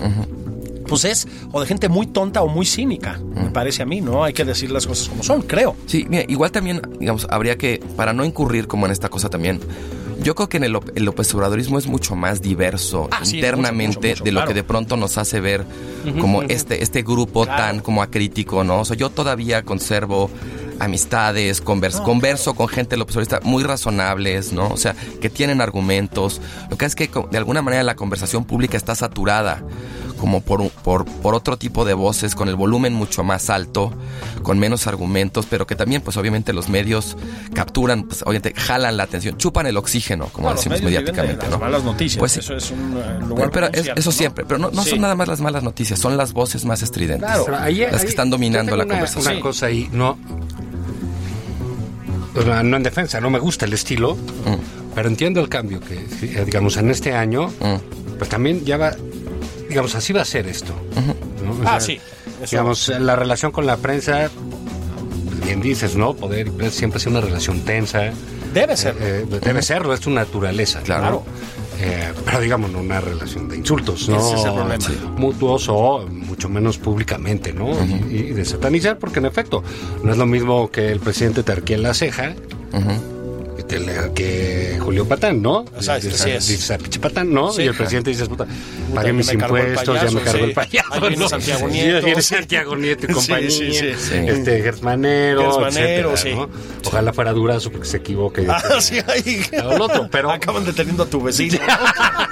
B: Pues es o de gente muy tonta o muy cínica, me parece a mí, ¿no? Hay que decir las cosas como son, creo.
D: Sí, mira, igual también, digamos, habría que, para no incurrir como en esta cosa también, yo creo que en el, el López Obradorismo es mucho más diverso
B: Ah, sí,
D: internamente
B: mucho, mucho, mucho,
D: de lo
B: claro.
D: que de pronto nos hace ver como este, este grupo tan como acrítico, ¿no? O sea, yo todavía conservo amistades, convers- converso con gente López Obradorista muy razonables, ¿no? O sea, que tienen argumentos. Lo que es que de alguna manera la conversación pública está saturada como por, por, por otro tipo de voces, con el volumen mucho más alto, con menos argumentos, pero que también, pues obviamente los medios capturan, pues obviamente jalan la atención, chupan el oxígeno, como decimos mediáticamente,
B: las
D: ¿no?
B: malas noticias.
D: Pues sí.
B: Eso es un eh,
D: Pero,
B: lugar
D: pero es- eso
B: ¿no?
D: siempre, pero no, no
B: Sí.
D: son nada más las malas noticias, son las voces más estridentes.
B: Claro.
C: Ahí-
D: las que están dominando
C: yo
D: la
C: una-
D: conversación.
C: Una cosa ahí, no. Sea, No en defensa, no me gusta el estilo, pero entiendo el cambio que, eh, digamos, en este año,
D: Mm.
C: pues también ya va, digamos, así va a ser esto. ¿no? O
B: Ah, sí. Eso-
C: Digamos, la relación con la prensa, bien dices, ¿no? Poder y prensa siempre ha sido una relación tensa.
B: Debe ser.
C: Eh, debe serlo, es tu naturaleza.
D: Claro.
C: ¿no? Eh, pero digamos, no una relación de insultos, ¿no?
B: Ese es el problema.
C: Sí. Mutuos o mucho menos públicamente, ¿no? y, y de satanizar, porque en efecto, no es lo mismo que el presidente te arquee en la ceja te que Julio Patán, ¿no?
B: Así es.
C: Dices, "Ah, pinche Patán, ¿no?
B: Sí.
C: y el presidente dice, puta, pagué mis impuestos, ya me cargó
B: sí.
C: el payaso.
B: Ahí viene
C: ¿no?
B: Santiago Nieto,
C: viene. Santiago Nieto y compañía.
B: sí, sí.
D: Sí.
C: Este, Gersmanero,
B: Gersmanero,
C: etcétera. Ojalá fuera durazo porque se equivoque.
B: Ah, sí, ahí.
C: O el otro, pero-
B: Acaban deteniendo a tu vecino.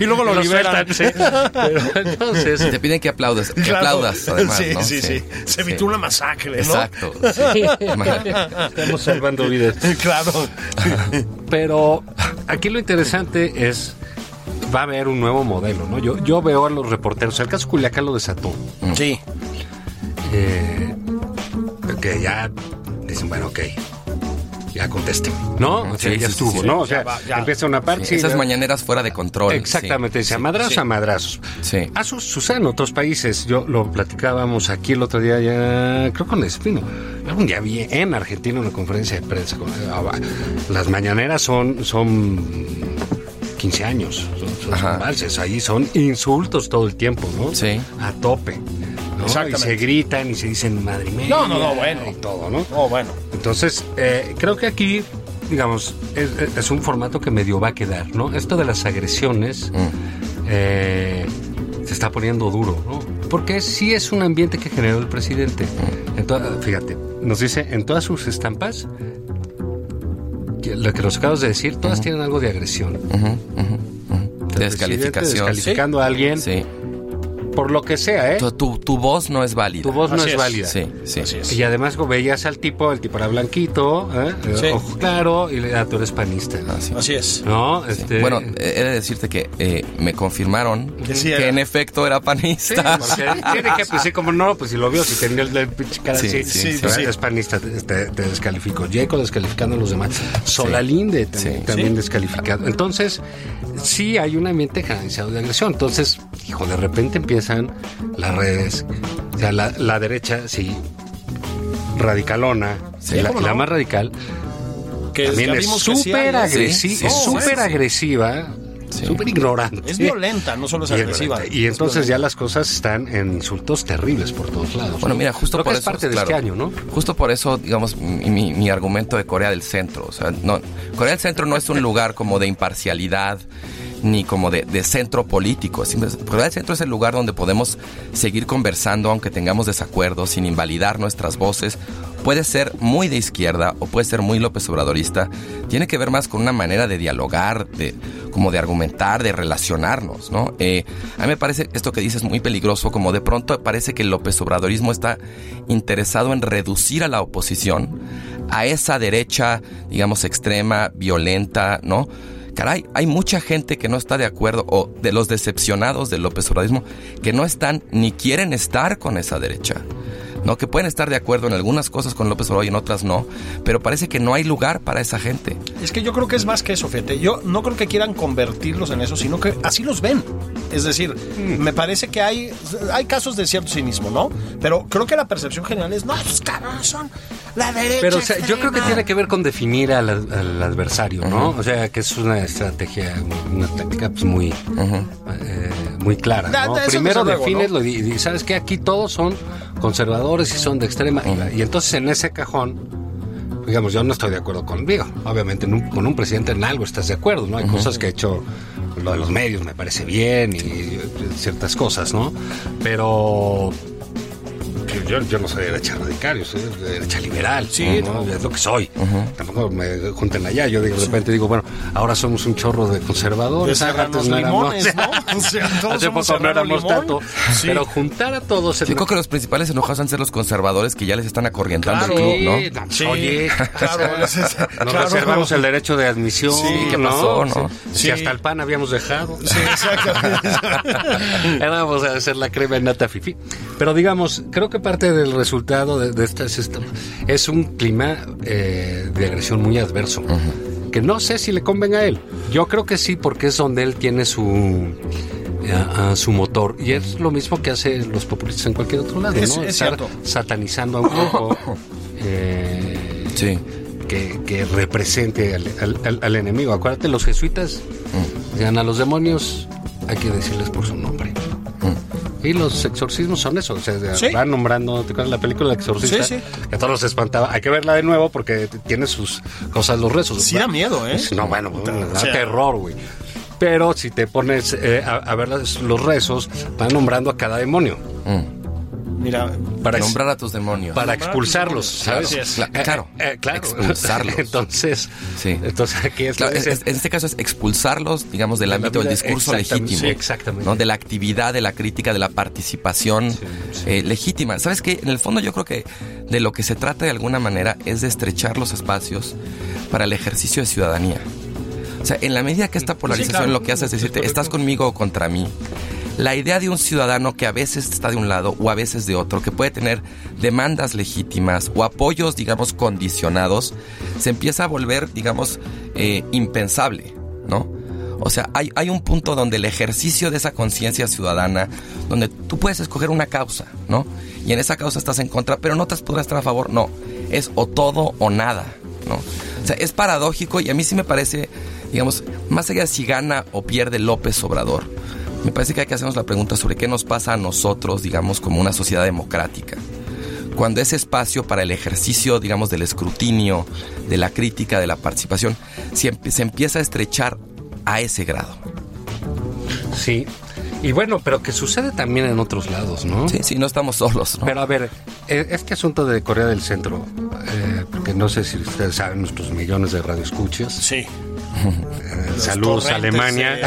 B: y luego lo,
C: Lo
B: liberan.
C: sueltan, sí. Pero entonces,
D: Te piden que aplaudes, que
B: Claro.
D: aplaudas, además,
B: sí,
D: ¿no?
B: sí, sí, Se evitó una masacre, ¿no?
D: Exacto. sí.
C: estamos salvando vidas.
B: Claro.
C: Pero aquí lo interesante es va a haber un nuevo modelo, ¿no? Yo, yo veo a los reporteros, el caso Culiacán lo desató,
B: Sí.
C: eh, que ya dicen, bueno, ok, ya contesten, ¿no? O sea,
D: Sí,
C: ya
D: sí,
C: estuvo,
D: sí.
C: ¿no? O sea,
B: ya.
C: empieza una parte.
D: Esas
C: ya-
D: mañaneras fuera de control.
C: Exactamente, dice a madrazos
B: sí.
C: a madrazos.
D: Sí.
C: A sus, sucede en otros países. Yo lo platicábamos aquí el otro día, ya creo con Espino. Un día vi en Argentina una conferencia de prensa. con- ah, Las mañaneras son, son 15 años, son, son- valses. Ahí son insultos todo el tiempo, ¿no?
D: Sí.
C: A tope. ¿no? Y se gritan y se dicen madre mía.
B: No, no, no, bueno.
C: Y todo, ¿no?
B: Oh, bueno.
C: Entonces, eh, creo que aquí, digamos, es, es un formato que medio va a quedar, ¿no? Esto de las agresiones eh, se está poniendo duro, ¿no? Porque sí es un ambiente que generó el presidente. En to- fíjate, nos dice en todas sus estampas, lo que nos acabas de decir, todas tienen algo de agresión.
D: Descalificación.
C: Descalificando a alguien
D: Sí.
C: Por lo que sea, ¿eh?
D: Tu, tu- tu voz no es válida.
C: Tu voz no es,
B: es.
C: válida.
D: Sí, sí.
B: Así es.
C: Y además veías al tipo, el tipo era blanquito, ¿eh?
B: Sí.
C: ojo claro, y le ah, tú eres panista.
D: Ah, sí.
B: Así es.
C: ¿No?
D: Sí.
C: Este,
D: Bueno, eh, he de decirte que eh, me confirmaron
B: Que sí
D: en efecto era
C: sí,
D: panista.
C: porque tiene que, pues sí, como no, pues si lo vio, si tenía el, el pinche cara
D: Sí,
C: así,
D: sí,
B: sí, sí.
C: es panista, te, te- descalificó. Jacob descalificando a los demás. Solalinde también,
D: Sí.
C: también
B: Sí.
C: descalificado. Entonces, sí hay un ambiente generalizado de agresión. Entonces, hijo, de repente las redes, o sea, la, la derecha, sí, radicalona,
D: Sí,
C: la,
B: ¿cómo
C: y la
B: no?
C: más radical,
B: Que
C: también es súper agresiva,
D: Sí, sí,
C: es
D: sí,
C: súper
D: sí.
C: agresiva súper ignorante.
B: Es violenta, no solo es
C: Y
B: agresiva.
C: Y
B: es
C: entonces ya las cosas están en insultos terribles por todos lados.
D: Bueno,
C: ¿no?
D: mira, justo
C: Creo
D: por
C: que
D: eso
C: es parte de
D: claro,
C: este año, ¿no?
D: Justo por eso, digamos, mi, mi- mi argumento de Corea del Centro. O sea, no, Corea del Centro no es un lugar como de imparcialidad ni como de, de centro político. Corea del Centro es el lugar donde podemos seguir conversando aunque tengamos desacuerdos sin invalidar nuestras voces. Puede ser muy de izquierda o puede ser muy López Obradorista. Tiene que ver más con una manera de dialogar, de como de argumentar, de relacionarnos, ¿no? Eh, a mí me parece esto que dices muy peligroso, como de pronto parece que el López Obradorismo está interesado en reducir a la oposición a esa derecha, digamos, extrema, violenta, ¿no? Caray, hay mucha gente que no está de acuerdo, o de los decepcionados del López Obradismo, que no están ni quieren estar con esa derecha. ¿no? Que pueden estar de acuerdo en algunas cosas con López Obrador y en otras no, pero parece que no hay lugar para esa gente.
B: Es que yo creo que es más que eso, fíjate. Yo no creo que quieran convertirlos en eso, sino que así los ven. Es decir, me parece que hay, hay casos de cierto cinismo, ¿no? Pero creo que la percepción general es, no, estos cabrones son la derecha.
C: Pero o sea, yo creo que
B: extrema".
C: tiene que ver con definir al, al adversario, ¿no? O sea, que es una estrategia, una táctica pues muy, eh, muy clara. ¿no?
B: da-
C: Primero defines
B: ¿no?
C: lo y, y sabes que aquí todos son conservadores y son de extrema. y- Y entonces en ese cajón, digamos, yo no estoy de acuerdo conmigo. Obviamente un- con un presidente en algo estás de acuerdo, ¿no? Hay cosas que ha hecho lo de los medios me parece bien y, y ciertas cosas, ¿no? Pero yo, yo no soy de derecha radical, yo soy de derecha liberal.
B: Sí,
C: ¿no? es lo que soy. Tampoco me junten allá. Yo de repente digo, bueno, ahora somos un chorro de conservadores.
B: De
C: antes
B: serranos
C: no éramos-
B: limones, ¿no? O sea, todos
C: Hace poco no éramos tanto.
B: Sí.
C: Pero juntar a todos
D: Yo creo que los principales enojados han ser los conservadores que ya les están acorrientando
B: Claro.
D: el club, ¿no?
C: Sí, no, Oye,
B: claro, es- es-
C: nos
B: claro.
C: reservamos el derecho de admisión.
D: Sí, ¿qué pasó, no?
C: Si
B: Sí.
C: hasta el pan habíamos dejado.
B: Sí, exactamente.
C: Éramos a hacer la crema en nata fifi. Pero digamos, creo que parte del resultado de, de estas esto- es un clima eh, de agresión muy adverso. Que no sé si le convenga a él. Yo creo que sí, porque es donde él tiene su a- a su motor. Y es lo mismo que hacen los populistas en cualquier otro lado,
B: Es-
C: ¿no?
B: es
C: Estar
B: cierto.
C: satanizando a un grupo eh,
D: Sí.
C: que, que represente al, al- al- al enemigo. Acuérdate, los jesuitas decían a los demonios hay que decirles por su nombre. Y los exorcismos son eso, o sea,
B: Sí.
C: van nombrando, ¿te acuerdas la película El exorcista?
B: Sí, sí.
C: Que a todos los espantaba. Hay que verla de nuevo porque tiene sus cosas los rezos.
B: Sí da miedo, ¿eh?
C: No, bueno, da terror, güey. Pero si te pones eh, a, a ver los rezos, van nombrando a cada demonio.
B: Mira,
C: Para,
D: Nombrar a tus demonios.
C: para expulsarlos. ¿sabes?
D: Claro.
C: Eh, eh, claro.
D: Expulsarlos.
C: entonces,
D: Sí.
C: entonces aquí es
D: Claro, es- en este caso es expulsarlos, digamos, del
C: De
D: ámbito del discurso
C: exactamente,
D: legítimo.
C: sí, exactamente.
D: ¿no? De la actividad, de la crítica, de la participación eh, legítima. ¿Sabes qué? En el fondo yo creo que de lo que se trata de alguna manera es de estrechar los espacios para el ejercicio de ciudadanía. O sea, en la medida que esta polarización
B: claro.
D: lo que hace es decirte, estás conmigo o contra mí. La idea de un ciudadano que a veces está de un lado o a veces de otro, que puede tener demandas legítimas o apoyos, digamos, condicionados, se empieza a volver, digamos, eh, impensable, ¿no? O sea, hay, hay un punto donde el ejercicio de esa conciencia ciudadana, donde tú puedes escoger una causa, ¿no? Y en esa causa estás en contra, pero no te podrás estar a favor, no. Es o todo o nada, ¿no? O sea, es paradójico y a mí sí me parece, digamos, más allá de si gana o pierde López Obrador, me parece que hay que hacernos la pregunta sobre qué nos pasa a nosotros, digamos, como una sociedad democrática. Cuando ese espacio para el ejercicio, digamos, del escrutinio, de la crítica, de la participación, se, emp- se empieza a estrechar a ese grado.
C: Sí. Y bueno, pero que sucede también en otros lados, ¿no?
D: Sí, sí, no estamos solos, ¿no?
C: Pero a ver, este asunto de Corea del Centro, eh, porque no sé si ustedes saben nuestros millones de radioescuchas.
B: sí.
C: Saludos Alemania.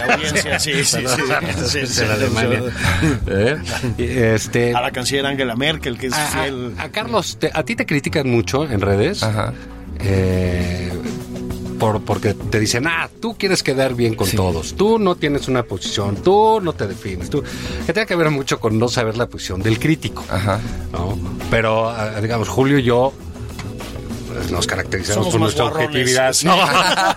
C: Eh, este,
B: A la canciller Angela Merkel, que es
C: a, a-
B: fiel.
C: a Carlos, te- a ti te critican mucho en redes.
D: Ajá.
C: eh, por, porque te dicen, ah, tú quieres quedar bien con
D: Sí.
C: todos, tú no tienes una posición, tú no te defines, tú... Que tiene que ver mucho con no saber la posición del crítico.
D: Ajá.
C: ¿no? Pero, ah, digamos, Julio y yo nos caracterizamos
B: Somos
C: por nuestra
B: guarrones.
C: objetividad.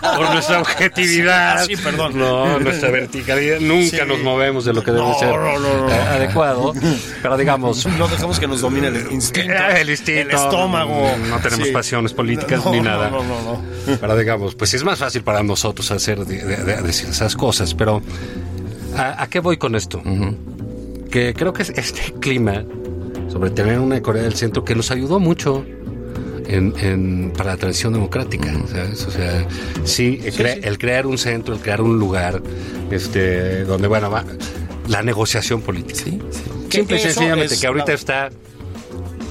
C: No, por nuestra objetividad.
B: Sí, perdón.
C: No, nuestra verticalidad. Nunca
B: Sí.
C: nos movemos de lo que debe
B: No,
C: ser
B: no, no, no.
C: eh, adecuado. Pero digamos,
B: No dejamos que nos domine el instinto.
C: El instinto.
B: El estómago.
C: No tenemos
B: Sí.
C: pasiones políticas
B: No,
C: ni nada.
B: No, no, no.
C: Pero digamos, pues es más fácil para nosotros hacer de- de- de- decir esas cosas. Pero ¿a, a qué voy con esto? Que creo que es este clima sobre tener una Corea del Centro que nos ayudó mucho en, en- para la transición democrática. ¿sabes? O sea, sí, el, crea- el crear un centro, el crear un lugar este, donde, bueno, va la negociación política.
D: Sí, sí.
C: Simple y sencillamente
B: es
C: que ahorita está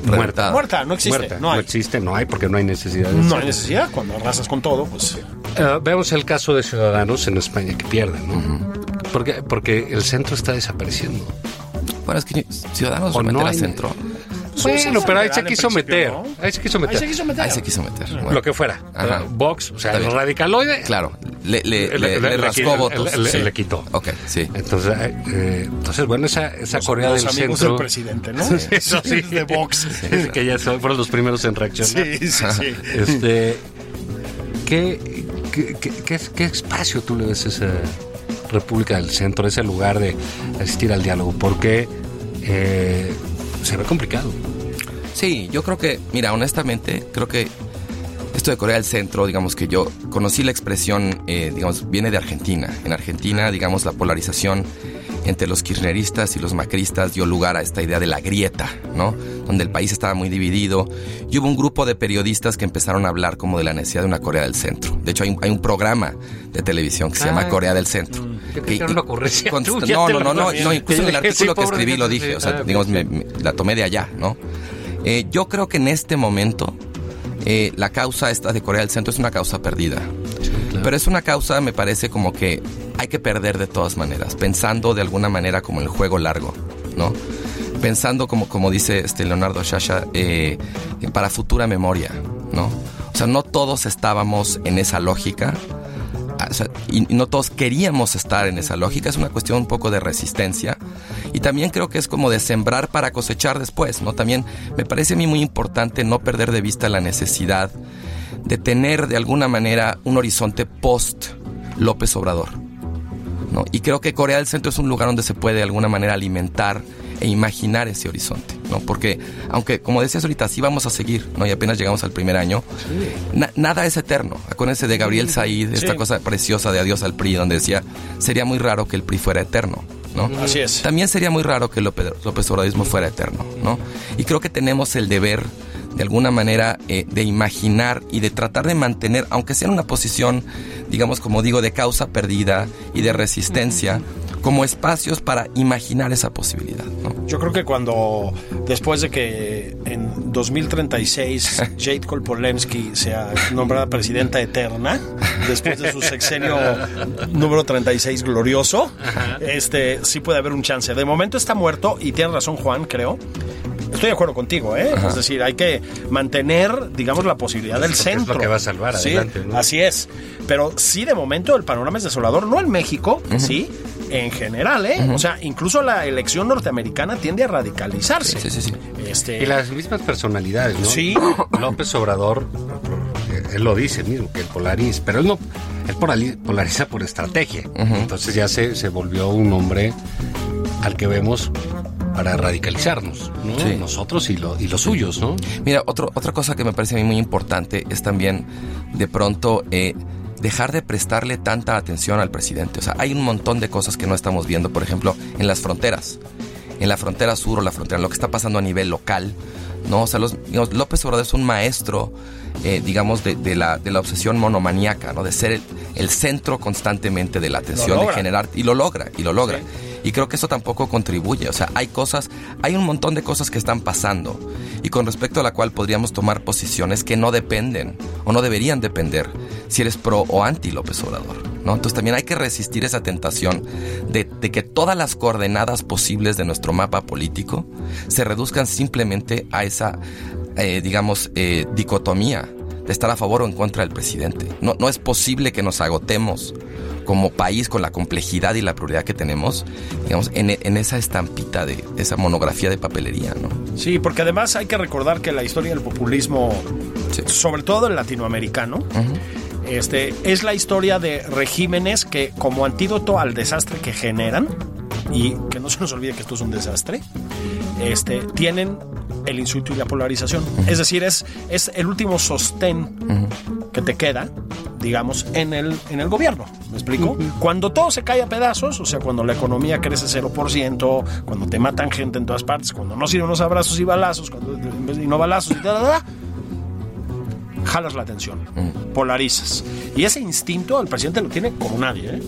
C: muerta.
B: Muerta, no existe.
C: Muerta.
B: No hay.
C: existe, no hay porque no hay necesidad. de
B: No hay necesidad. Cuando arrasas con todo, pues.
C: Eh, vemos el caso de ciudadanos en España que pierden, ¿no? porque, porque el centro está desapareciendo.
D: Bueno, es que Ciudadanos
C: O no hay-
D: centro.
C: Bueno, pero ahí se quiso meter.
B: ¿no?
C: Ahí se quiso
B: Ahí
C: meter.
B: se quiso meter.
D: Ahí se quiso meter. Bueno,
C: Lo que fuera.
D: Ajá.
C: Vox, o sea, el radicaloide.
D: Claro, le, le,
C: Le-
D: le-
C: le-
D: le
C: le
D: rascó
C: quitó-
D: votos. Sí.
C: le quitó.
D: Ok, sí.
C: Entonces, eh, entonces, bueno, esa, esa
B: Los-
C: Corea
B: los
C: del
B: amigos
C: centro.
B: del presidente, ¿no?
C: Eso sí.
B: De Vox.
C: que ya fueron los primeros en reaccionar.
B: Sí, sí, sí.
C: Este, ¿qué, qué, qué- qué- qué espacio tú le ves a esa República del Centro, ese lugar de asistir al diálogo? Porque eh, se ve complicado.
D: Sí, yo creo que, mira, honestamente, creo que esto de Corea del Centro, digamos que yo conocí la expresión, eh, digamos, viene de Argentina. En Argentina, digamos, la polarización entre los kirchneristas y los macristas dio lugar a esta idea de la grieta, ¿no? Donde el país estaba muy dividido y hubo un grupo de periodistas que empezaron a hablar como de la necesidad de una Corea del Centro. De hecho, hay un, hay un programa de televisión que se llama
C: Ah,
D: Corea del Centro.
C: yo que una ocurrencia tuya,
D: no, no, no, no, no, incluso en el artículo que escribí lo dije, o sea, digamos, me- me- la tomé de allá, ¿no? Eh, yo creo que en este momento eh, la causa esta de Corea del Centro es una causa perdida. Pero es una causa, me parece, como que hay que perder de todas maneras, pensando de alguna manera como el juego largo, ¿no? Pensando como, como dice este Leonardo Shasha, eh, para futura memoria, ¿no? O sea, no todos estábamos en esa lógica, y no todos queríamos estar en esa lógica, es una cuestión un poco de resistencia. Y también creo que es como de sembrar para cosechar después, ¿no? También me parece a mí muy importante no perder de vista la necesidad de tener de alguna manera un horizonte post López Obrador. ¿no? Y creo que Corea del Centro es un lugar donde se puede de alguna manera alimentar e imaginar ese horizonte, ¿no? Porque, aunque, como decías ahorita, sí vamos a seguir, ¿no? Y apenas llegamos al primer año, na- nada es eterno. Acuérdense de Gabriel Said, esta cosa preciosa de Adiós al PRI, donde decía, sería muy raro que el PRI fuera eterno, ¿no?
B: Así es.
D: También sería muy raro que el López, López Obradorismo fuera eterno, ¿no? Y creo que tenemos el deber, de alguna manera, eh, de imaginar y de tratar de mantener, aunque sea en una posición, digamos, como digo, de causa perdida y de resistencia, como espacios para imaginar esa posibilidad, ¿no?
B: Yo creo que cuando, después de que en 2036 Jade Kolpolensky sea nombrada presidenta eterna, después de su sexenio número 36 glorioso, este sí puede haber un chance. De momento está muerto y tiene razón Juan, creo. Estoy de acuerdo contigo, ¿eh? Es decir, hay que mantener, digamos, la posibilidad del
C: Porque es lo
B: centro.
C: que va a salvar
B: Sí,
C: adelante, ¿no?
B: Así es. Pero sí, de momento, el panorama es desolador. No en México, sí, en general, ¿eh? O sea, incluso la elección norteamericana tiende a radicalizarse.
D: Sí, sí, sí.
B: Este,
C: Y las mismas personalidades, ¿no?
B: Sí.
C: López Obrador, eh, él lo dice mismo, que él polariza, pero él no, él polari- polariza por estrategia. Entonces ya se, se volvió un hombre al que vemos para radicalizarnos, ¿no?
D: Sí.
C: Nosotros y, lo- y los suyos, ¿no?
D: Mira, otro, otra cosa que me parece a mí muy importante es también, de pronto, eh, dejar de prestarle tanta atención al presidente. O sea, hay un montón de cosas que no estamos viendo, por ejemplo, en las fronteras. En la frontera sur o la frontera, lo que está pasando a nivel local, ¿no? O sea, los, digamos, López Obrador es un maestro, eh, digamos, de, de la, de la obsesión monomaníaca, ¿no? De ser el, el centro constantemente de la atención, de generar, y lo logra, y lo logra. Y creo que eso tampoco contribuye. O sea, hay cosas, hay un montón de cosas que están pasando y con respecto a la cual podríamos tomar posiciones que no dependen o no deberían depender si eres pro o anti López Obrador. ¿no? Entonces también hay que resistir esa tentación de, de que todas las coordenadas posibles de nuestro mapa político se reduzcan simplemente a esa, eh, digamos, eh, dicotomía de estar a favor o en contra del presidente. No, no es posible que nos agotemos como país con la complejidad y la pluralidad que tenemos, digamos, en, en esa estampita de esa monografía de papelería, ¿no?
B: Sí, porque además hay que recordar que la historia del populismo sobre todo el latinoamericano. Este, es la historia de regímenes que, como antídoto al desastre que generan, y que no se nos olvide que esto es un desastre, este, tienen el insulto y la polarización. Es decir, es, es el último sostén que te queda, digamos, en el, en el gobierno. ¿Me explico? Cuando todo se cae a pedazos, o sea, cuando la economía crece 0%, cuando te matan gente en todas partes, cuando no sirven los abrazos y balazos, cuando, y no balazos y da, da, da, jalas la atención, polarizas. Y ese instinto el presidente lo tiene como nadie, ¿eh?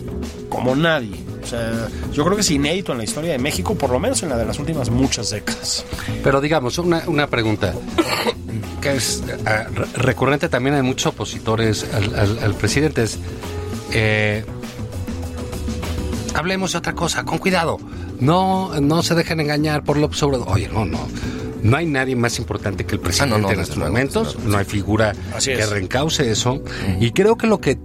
B: Como nadie. O sea, yo creo que es inédito en la historia de México, por lo menos en la de las últimas muchas décadas.
C: Pero digamos, una, una pregunta que es re- recurrente también en muchos opositores al, al- al presidente es, eh, hablemos de otra cosa, con cuidado. No, no se dejen engañar por López Obrador. Oye, no, no. No hay nadie más importante que el presidente
D: Ah, no, no,
C: en estos momentos. no hay figura
B: Así
C: que reencauce eso. Y creo que lo que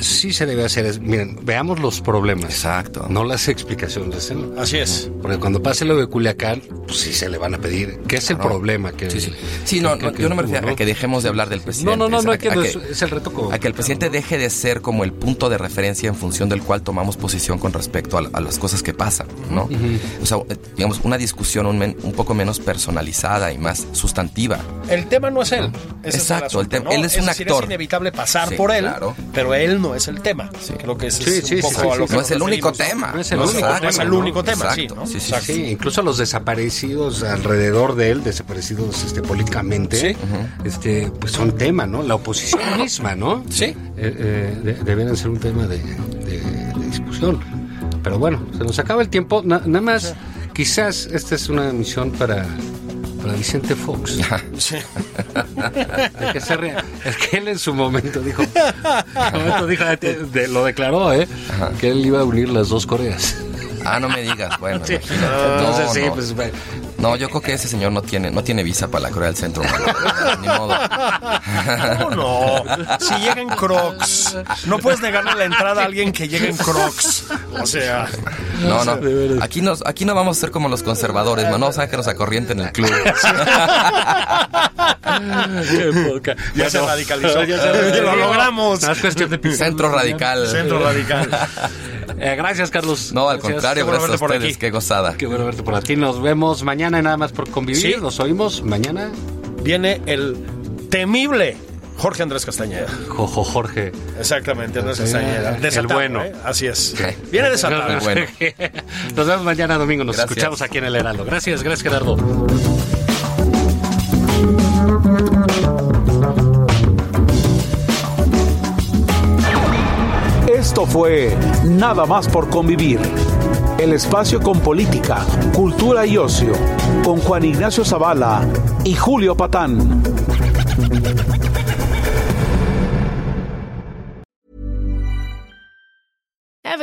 C: sí se debe hacer es, miren, veamos los problemas.
D: Exacto.
C: No las explicaciones.
B: Así es.
C: Porque cuando pase lo de Culiacán, pues sí se le van a pedir. ¿Qué es el
D: Claro.
C: problema? Que,
D: Sí, sí. Sí, no,
C: que-
D: no,
C: que
D: yo no me refiero a que dejemos de hablar del presidente.
C: No, no, no, no,
D: a-
C: es que
D: a
C: no es, es el reto como-
D: a que el presidente deje de ser como el punto de referencia en función del cual tomamos posición con respecto a, a las cosas que pasan, ¿no? O sea, eh, digamos, una discusión un, men- un poco menos personalizada y más sustantiva.
B: El tema no es él.
D: Exacto,
B: es el,
D: el tema- él es un
B: decir,
D: actor.
B: Es inevitable pasar
D: Sí,
B: por él,
D: claro.
B: pero él no es el tema.
D: Sí.
B: Creo que
C: Sí,
B: es
C: sí,
B: un
C: sí,
B: poco
C: sí,
B: a
C: sí.
B: lo que
D: No es el único tema.
C: No es el único tema,
B: es el único tema, sí,
C: incluso los desaparecidos alrededor de él, desaparecidos este, políticamente,
B: Sí.
C: este, pues son tema, ¿no? La oposición misma, ¿no?
B: Sí.
C: Eh, eh, de- deberían ser un tema de, de- de discusión. Pero bueno, se nos acaba el tiempo. Na- nada más, quizás esta es una misión para, para Vicente Fox.
B: Sí.
C: De que se. Es que él en su momento dijo, en su momento dijo, de- de- lo declaró, ¿eh? Que él iba a unir las dos Coreas.
D: Ah, no me digas, bueno,
C: Sí.
D: imagínate.
C: Entonces
D: No,
C: sí,
D: no.
C: pues bueno.
D: No, yo creo que ese señor no tiene, no tiene visa para la Corea del Centro. Ni modo.
B: ¿Cómo no? Si llega en Crocs. No puedes negarle la entrada a alguien que llega en Crocs. O sea.
D: No, no. Aquí, nos, aquí no vamos a ser como los conservadores, no, no sáquenos a corriente en el club.
B: Ya se radicalizó.
C: Ya se-
B: Lo logramos.
C: No es cuestión de.
D: Centro radical.
B: Centro radical.
C: Eh, gracias, Carlos.
D: No, al
C: Gracias.
D: contrario,
B: Qué bueno
D: gracias a
B: por
D: ustedes.
B: aquí.
D: Qué gozada.
C: Qué bueno verte por aquí. Nos vemos mañana, nada más por convivir.
B: Sí.
C: Nos oímos mañana.
B: Viene el temible Jorge Andrés Castañeda.
C: Jojo Jorge.
B: Exactamente, Andrés Castañeda.
C: el
B: Desatado,
C: bueno.
B: ¿eh? Así es. Viene desatado.
D: El bueno.
C: Nos vemos mañana domingo. Nos
D: Gracias.
C: escuchamos aquí en el Heraldo. Gracias, gracias, Gerardo.
A: Esto fue Nada más por convivir. El espacio con política, cultura y ocio, con Juan Ignacio Zavala y Julio Patán.